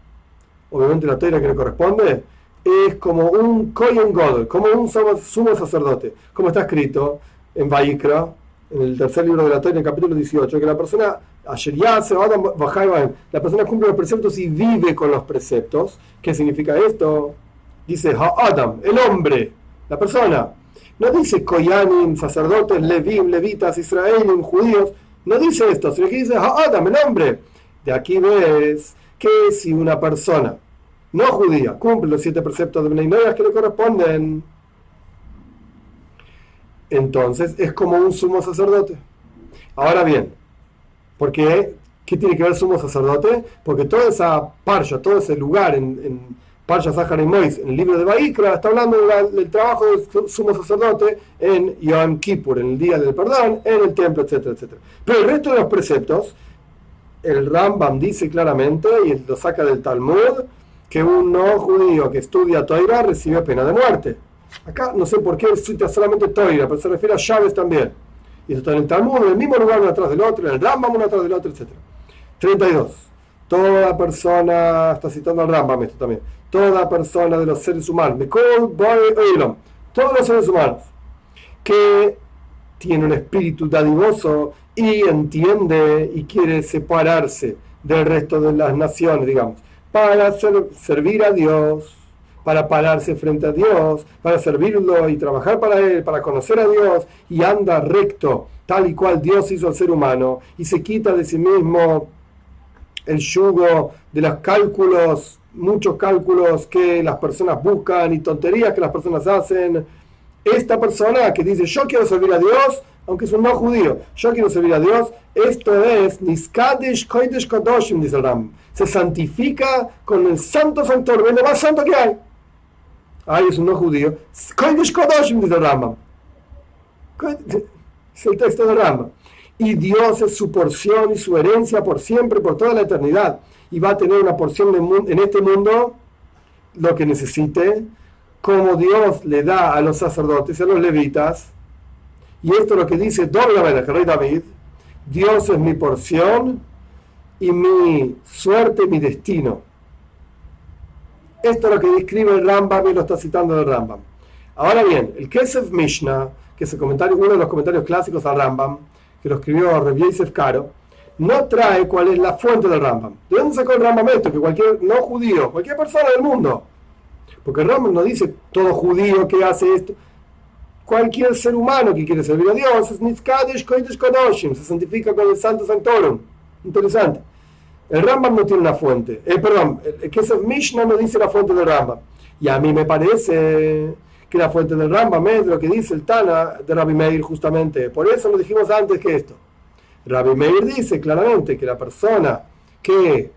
obviamente la Toira que le corresponde, es como un Kohen God, como un sumo sacerdote, como está escrito en Vaikra, en el tercer libro de la Toira, en el capítulo 18, que la persona, la persona cumple los preceptos y vive con los preceptos. ¿Qué significa esto? Dice Adam, el hombre, la persona. No dice Koyanim, sacerdotes, Levim, levitas, israelim, judíos. No dice esto, sino que dice Adam, el hombre. De aquí ves que si una persona no judía cumple los siete preceptos de Bnei que le corresponden, entonces es como un sumo sacerdote. Ahora bien, ¿por qué? ¿Qué tiene que ver sumo sacerdote? Porque toda esa parsha, todo ese lugar en Parsha Sahara y Mois, en el libro de Baikra, está hablando del trabajo del sumo sacerdote en Yom Kippur, en el día del perdón, en el templo, etcétera, etcétera. Pero el resto de los preceptos, el Rambam dice claramente, y lo saca del Talmud, que un no judío que estudia Toira recibe pena de muerte. Acá no sé por qué cita solamente Toira, pero se refiere a llaves también. Y eso está en el Talmud, en el mismo lugar uno atrás del otro, en el Rambam uno atrás del otro, etc. 32. Toda persona, está citando al Rambam esto también, toda persona de los seres humanos, todos los seres humanos, que tiene un espíritu dadivoso y entiende y quiere separarse del resto de las naciones, digamos, para servir a Dios, para pararse frente a Dios, para servirlo y trabajar para Él, para conocer a Dios y anda recto, tal y cual Dios hizo al ser humano, y se quita de sí mismo el yugo de los cálculos, muchos cálculos que las personas buscan y tonterías que las personas hacen. Esta persona que dice yo quiero servir a Dios, aunque es un no judío, yo quiero servir a Dios, esto es Niskadesh Kodesh Kodoshim, dice Ram. Se santifica con el santo santuario, lo más santo que hay. Ay, es un no judío. Kodesh Kodoshim, dice Rambam. Es el texto de Rambam. Y Dios es su porción y su herencia por siempre, por toda la eternidad. Y va a tener una porción en este mundo lo que necesite, como Dios le da a los sacerdotes y a los levitas. Y esto es lo que dice doblemente el rey David. Dios es mi porción y mi suerte, mi destino. Esto es lo que describe el Rambam y lo está citando el Rambam. Ahora bien, el Kesef Mishnah, que es el comentario, uno de los comentarios clásicos al Rambam, que lo escribió Rev Yosef Caro, no trae cuál es la fuente del Rambam. ¿De dónde sacó el Rambam esto? Que cualquier no judío, cualquier persona del mundo, porque el Rambam no dice todo judío que hace esto, cualquier ser humano que quiere servir a Dios es Nitzkadesh se santifica con el Santo Sanctorum. Interesante. El Rambam no tiene una fuente. Eh, perdón, que ese Mishnah no dice la fuente del Rambam. Y a mí me parece que la fuente del Rambam es lo que dice el Tana de Rabbi Meir justamente. Por eso lo dijimos antes que esto. Rabbi Meir dice claramente que la persona que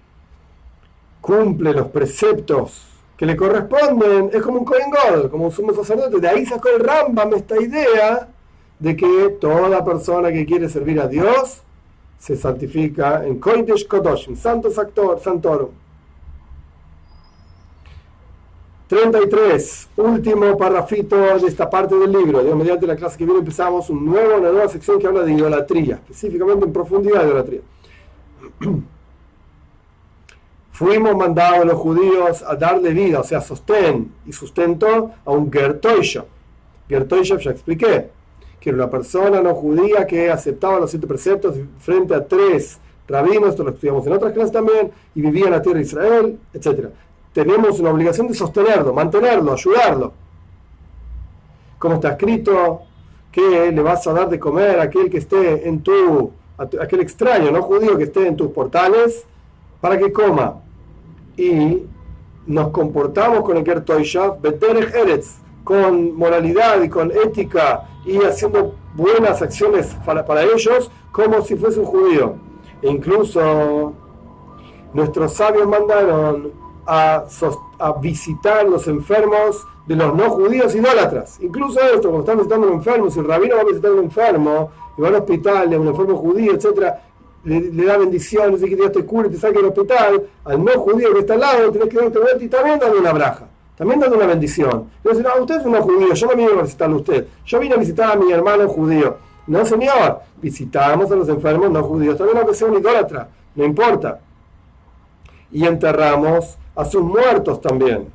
cumple los preceptos que le corresponden es como un Kohen God, como un sumo sacerdote. De ahí sacó el Rambam esta idea de que toda persona que quiere servir a Dios se santifica en Kodesh Kodoshim, Santo Santorum. 33, último parrafito de esta parte del libro. Mediante la clase que viene empezamos una nueva sección que habla de idolatría, específicamente en profundidad de idolatría. Fuimos mandados los judíos a darle vida, o sea, sostén y sustento a un Gertoisha. Gertoisha ya expliqué que era una persona no judía que aceptaba los siete preceptos frente a tres rabinos, esto lo estudiamos en otras clases también, y vivía en la tierra de Israel, etc. Tenemos una obligación de sostenerlo, mantenerlo, ayudarlo. Como está escrito, que le vas a dar de comer a aquel que esté en tu, aquel extraño, no judío que esté en tus portales, para que coma. Y nos comportamos con el Kertoishav, Beterech Eretz, con moralidad y con ética y haciendo buenas acciones para, para ellos como si fuese un judío. E incluso nuestros sabios mandaron a, visitar los enfermos de los no judíos idólatras. Incluso esto, cuando están visitando a un enfermo, si el rabino va a visitar a un enfermo y va al hospital, a un enfermo judío, etcétera, le, da bendiciones, dice que Dios te cure te saque del hospital, al no judío que está al lado, tienes que darte vuelta y también darle una braja también dando una bendición. Y no, usted es un judío, yo no vine a visitarlo a usted, yo vine a visitar a mi hermano judío. No, señor, visitamos a los enfermos no judíos, también aunque sea un idólatra, no importa. Y enterramos a sus muertos también.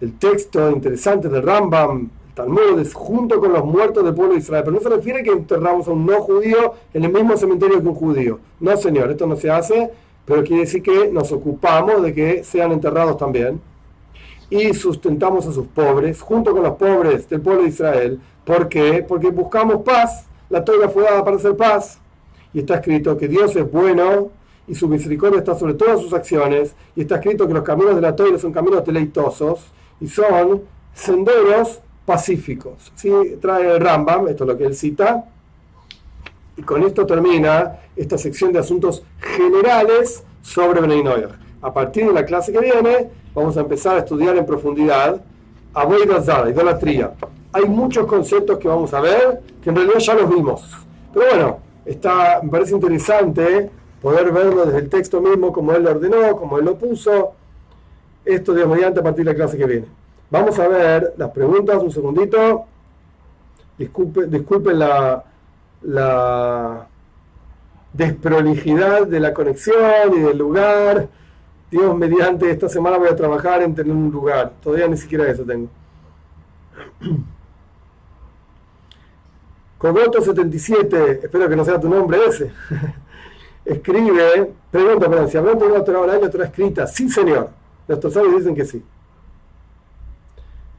El texto interesante del Rambam, el Talmud, es junto con los muertos del pueblo de Israel, pero no se refiere a que enterramos a un no judío en el mismo cementerio que un judío. No, señor, esto no se hace, pero quiere decir que nos ocupamos de que sean enterrados también y sustentamos a sus pobres, junto con los pobres del pueblo de Israel. ¿Por qué? Porque buscamos paz. La Torah fue dada para hacer paz. Y está escrito que Dios es bueno y su misericordia está sobre todas sus acciones. Y está escrito que los caminos de la Torah son caminos deleitosos y son senderos pacíficos. ¿Sí? Trae el Rambam, esto es lo que él cita. Y con esto termina esta sección de asuntos generales sobre Bnei A partir de la clase que viene, vamos a empezar a estudiar en profundidad Avodah idolatría. Hay muchos conceptos que vamos a ver que en realidad ya los vimos. Pero bueno, está, me parece interesante poder verlo desde el texto mismo, como él lo ordenó, como él lo puso. Esto, de mediante, a partir de la clase que viene. Vamos a ver las preguntas, un segundito. Disculpen, disculpen la, la desprolijidad de la conexión y del lugar. Dios, mediante esta semana voy a trabajar en tener un lugar. Todavía ni siquiera eso tengo. Cogoto77, espero que no sea tu nombre ese. Escribe, pregunta, perdón, si hablando de Torah oral y otra escrita, sí señor. Nuestros sabios dicen que sí.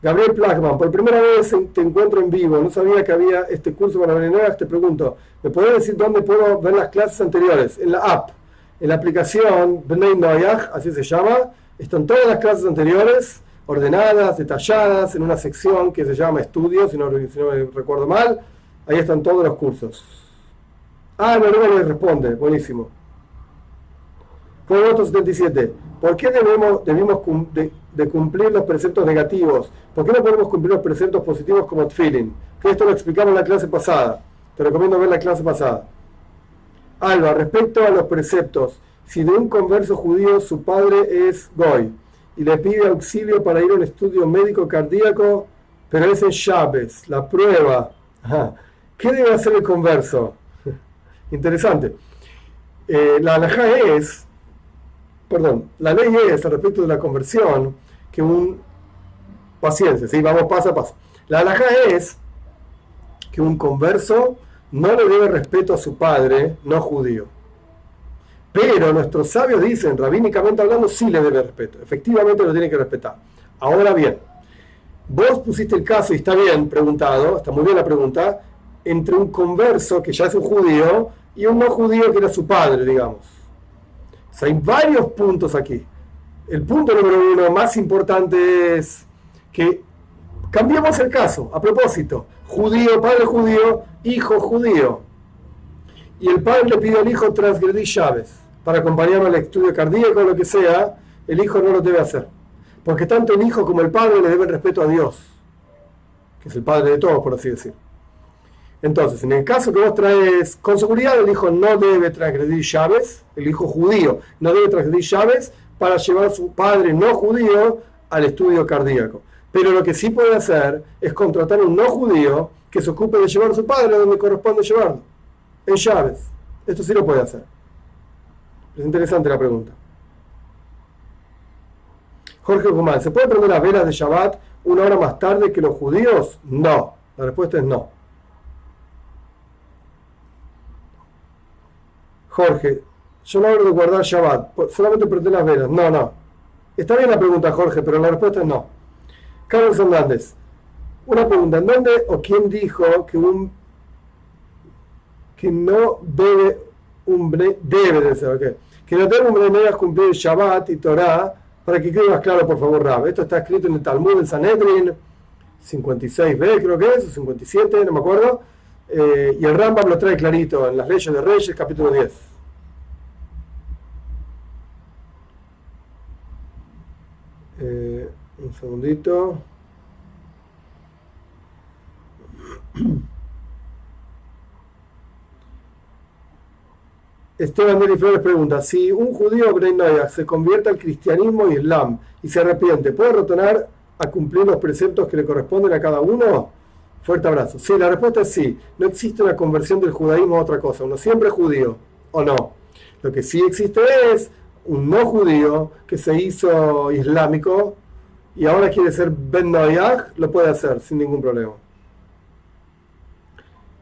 Gabriel Plagman, por primera vez te encuentro en vivo, no sabía que había este curso para nuevas, te pregunto, ¿me puedes decir dónde puedo ver las clases anteriores? En la app, en la aplicación Bnei Noyach, así se llama, están todas las clases anteriores, ordenadas, detalladas, en una sección que se llama estudios, si no, me recuerdo mal, ahí están todos los cursos. Ah, no le responde, buenísimo. otro 77. ¿Por qué debemos, debemos de, cumplir los preceptos negativos? ¿Por qué no podemos cumplir los preceptos positivos como feeling? Que esto lo explicamos en la clase pasada. Te recomiendo ver la clase pasada. Alba, respecto a los preceptos, si de un converso judío su padre es Goy y le pide auxilio para ir a un estudio médico cardíaco, pero es en Chávez, la prueba. ¿Qué debe hacer el converso? Interesante. Eh, la alhaja es perdón, la ley es al respecto de la conversión que un paciencia, ¿sí? vamos paso a paso. La alhaja es que un converso no le debe respeto a su padre no judío. Pero nuestros sabios dicen, rabínicamente hablando, sí le debe respeto. Efectivamente lo tiene que respetar. Ahora bien, vos pusiste el caso, y está bien preguntado, está muy bien la pregunta, entre un converso que ya es un judío y un no judío que era su padre, digamos hay varios puntos aquí. El punto número uno más importante es que cambiemos el caso, a propósito, judío, padre judío, hijo judío. Y el padre le pide al hijo transgredir llaves para acompañarlo al estudio cardíaco o lo que sea, el hijo no lo debe hacer. Porque tanto el hijo como el padre le deben respeto a Dios, que es el padre de todos, por así decirlo. Entonces, en el caso que vos traes, con seguridad el hijo no debe transgredir llaves, el hijo judío no debe transgredir llaves para llevar a su padre no judío al estudio cardíaco. Pero lo que sí puede hacer es contratar a un no judío que se ocupe de llevar a su padre donde corresponde llevarlo, en llaves. Esto sí lo puede hacer. Es interesante la pregunta. Jorge Guzmán, ¿se puede prender las velas de Shabbat una hora más tarde que los judíos? No. La respuesta es no. Jorge, yo no hablo de guardar Shabbat, solamente prender las velas. No, no. Está bien la pregunta, Jorge, pero la respuesta es no. Carlos Hernández, una pregunta, ¿en dónde o quién dijo que un que no debe un debe de ser, okay, que no debe un cumplir Shabbat y Torah, para que quede más claro, por favor, Rab. Esto está escrito en el Talmud en Sanedrin, 56b creo que es, o 57, no me acuerdo. Eh, y el Rambam lo trae clarito en las leyes de Reyes, capítulo 10. Eh, un segundito. Esteban Deli Flores pregunta, si un judío se convierte al cristianismo y islam y se arrepiente, ¿puede retornar a cumplir los preceptos que le corresponden a cada uno? Fuerte abrazo. Sí, la respuesta es sí. No existe una conversión del judaísmo a otra cosa. Uno siempre es judío, ¿o no? Lo que sí existe es un no judío que se hizo islámico y ahora quiere ser Ben Noyag, lo puede hacer sin ningún problema.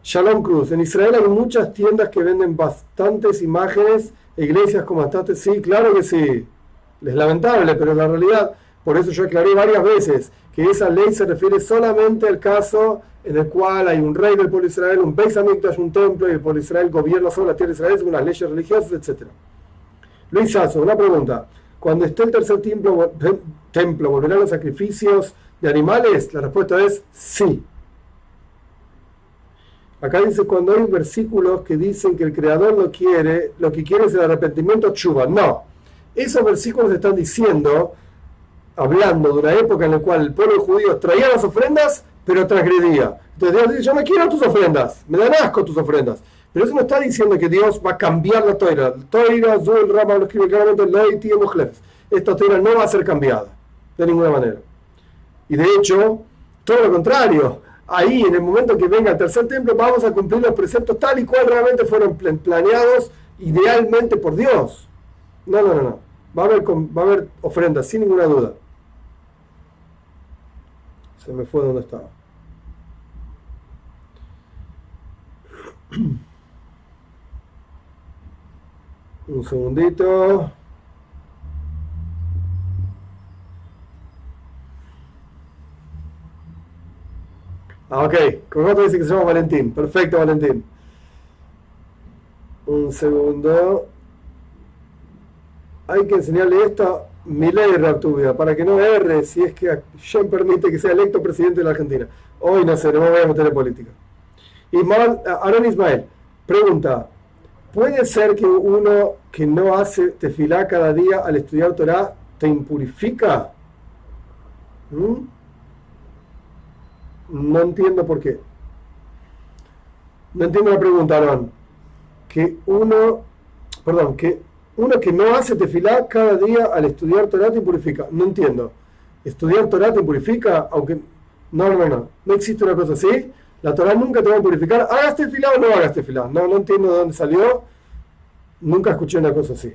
Shalom Cruz. En Israel hay muchas tiendas que venden bastantes imágenes, iglesias con bastantes. Sí, claro que sí. Es lamentable, pero la realidad Por eso yo aclaré varias veces que esa ley se refiere solamente al caso en el cual hay un rey del pueblo de Israel, un Beis Hamikdash, un templo, y el pueblo de Israel gobierna sobre la tierra de Israel según las leyes religiosas, etc. Luis Sasso, una pregunta. Cuando esté el tercer templo, ¿volverán los sacrificios de animales? La respuesta es sí. Acá dice cuando hay versículos que dicen que el Creador lo quiere, lo que quiere es el arrepentimiento chuba. No. Esos versículos están diciendo, hablando de una época en la cual el pueblo judío traía las ofrendas, pero transgredía. Entonces Dios dice, yo no quiero tus ofrendas, me dan asco tus ofrendas. Pero eso no está diciendo que Dios va a cambiar la toira. Toira, Zul, Rama lo escribe claramente, Ley, Esta toira no va a ser cambiada, de ninguna manera. Y de hecho, todo lo contrario. Ahí, en el momento que venga el tercer templo, vamos a cumplir los preceptos tal y cual realmente fueron planeados idealmente por Dios. No, no, no, no. Va a haber, va a haber ofrendas, sin ninguna duda. Se me fue donde estaba. Un segundito. Ah, ok. Cocoto dice que se llama Valentín. Perfecto, Valentín. Un Hay que enseñarle esto mi ley Raptubia, para que no erre si es que Shem permite que sea electo presidente de la Argentina. Hoy no sé, no me voy a meter en política. Y Aaron Ismael pregunta, ¿puede ser que uno que no hace tefilá cada día al estudiar Torah te impurifica? ¿Mm? No entiendo por qué. No entiendo la pregunta, Aaron. Que uno, perdón, que uno que no hace tefilá cada día al estudiar Torah te impurifica. No entiendo. ¿Estudiar Torah te impurifica? Aunque. No, no, no. No existe una cosa así. La Torah nunca te va a purificar. ¿Hagas tefilá o no hagas tefilá? No, no entiendo de dónde salió. Nunca escuché una cosa así.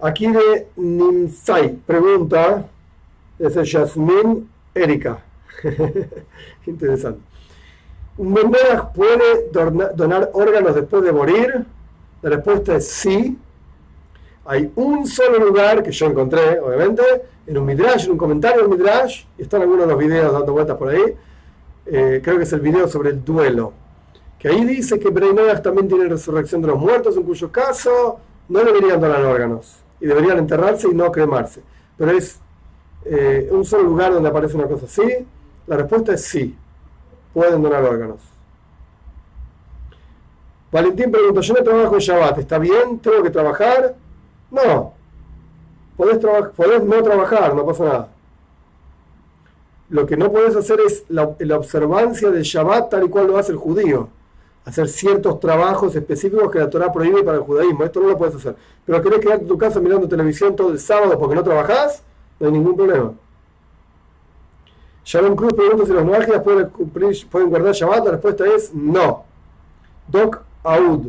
Aquí de Nimsai pregunta, es Yasmin Erika. Interesante. ¿Un Mendoza puede donar órganos después de morir? La respuesta es sí. Hay un solo lugar que yo encontré, obviamente, en un Midrash, en un comentario del Midrash, y están algunos de los videos dando vueltas por ahí. Eh, creo que es el video sobre el duelo. Que ahí dice que Breinoyas también tiene resurrección de los muertos, en cuyo caso no deberían donar órganos y deberían enterrarse y no cremarse. Pero es eh, un solo lugar donde aparece una cosa así. La respuesta es sí pueden donar órganos. Valentín pregunta, yo no trabajo en Shabbat, ¿está bien? ¿Tengo que trabajar? No. Podés, no trabajar, no pasa nada. Lo que no puedes hacer es la, observancia del Shabbat tal y cual lo hace el judío. Hacer ciertos trabajos específicos que la Torah prohíbe para el judaísmo. Esto no lo puedes hacer. Pero querés quedarte en tu casa mirando televisión todo el sábado porque no trabajás, no hay ningún problema. Shalom Cruz pregunta si los noajias pueden, pueden guardar Shabbat. La respuesta es no. Doc Aud.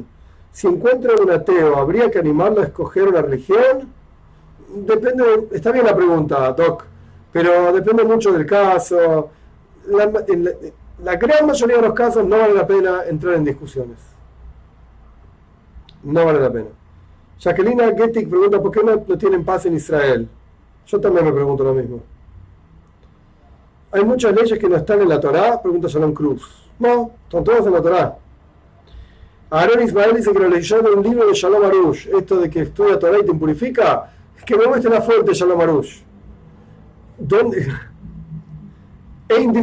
Si encuentra un ateo, ¿habría que animarlo a escoger una religión? Depende, está bien la pregunta, Doc, pero depende mucho del caso. La, la, gran mayoría de los casos no vale la pena entrar en discusiones. No vale la pena. Jacqueline Gettig pregunta por qué no tienen paz en Israel. Yo también me pregunto lo mismo. ¿Hay muchas leyes que no están en la Torá? Pregunta Shalom Cruz. No, están todas en la Torá. Aaron Ismael dice que lo leyó de un libro de Shalom Arush. Esto de que estudia Torah y te impurifica. Es que me muestre la fuente Shalom Arush. ¿Dónde? Ein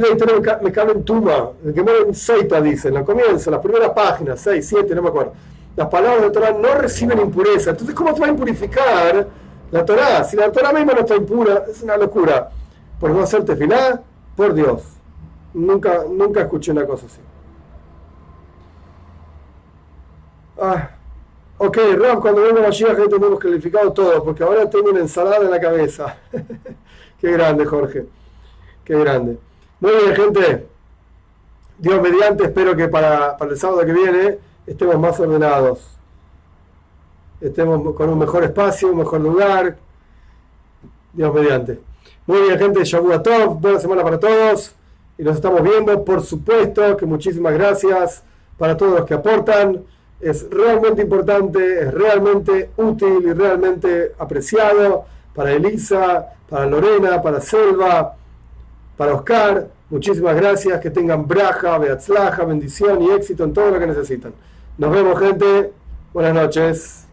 me cabe en Tuma, que muere en Seita, dice, en la comienzo, las primeras páginas, 6, 7, no me acuerdo. Las palabras de Torah no reciben impureza. Entonces, ¿cómo te va a impurificar la Torah? Si la Torah misma no está impura, es una locura. Por no hacerte final, por Dios. Nunca, nunca escuché una cosa así. Ah, ok, Ram, cuando venga Mashiach ya tenemos calificado todo, porque ahora tengo una ensalada en la cabeza. Qué grande, Jorge. Qué grande. Muy bien, gente. Dios mediante, espero que para, para el sábado que viene estemos más ordenados. Estemos con un mejor espacio, un mejor lugar. Dios mediante. Muy bien, gente, Shabu Tov, buena semana para todos. Y nos estamos viendo, por supuesto, que muchísimas gracias para todos los que aportan. es realmente importante, es realmente útil y realmente apreciado para Elisa, para Lorena, para Selva, para Oscar. Muchísimas gracias, que tengan braja, beatzlaja, bendición y éxito en todo lo que necesitan. Nos vemos gente, buenas noches.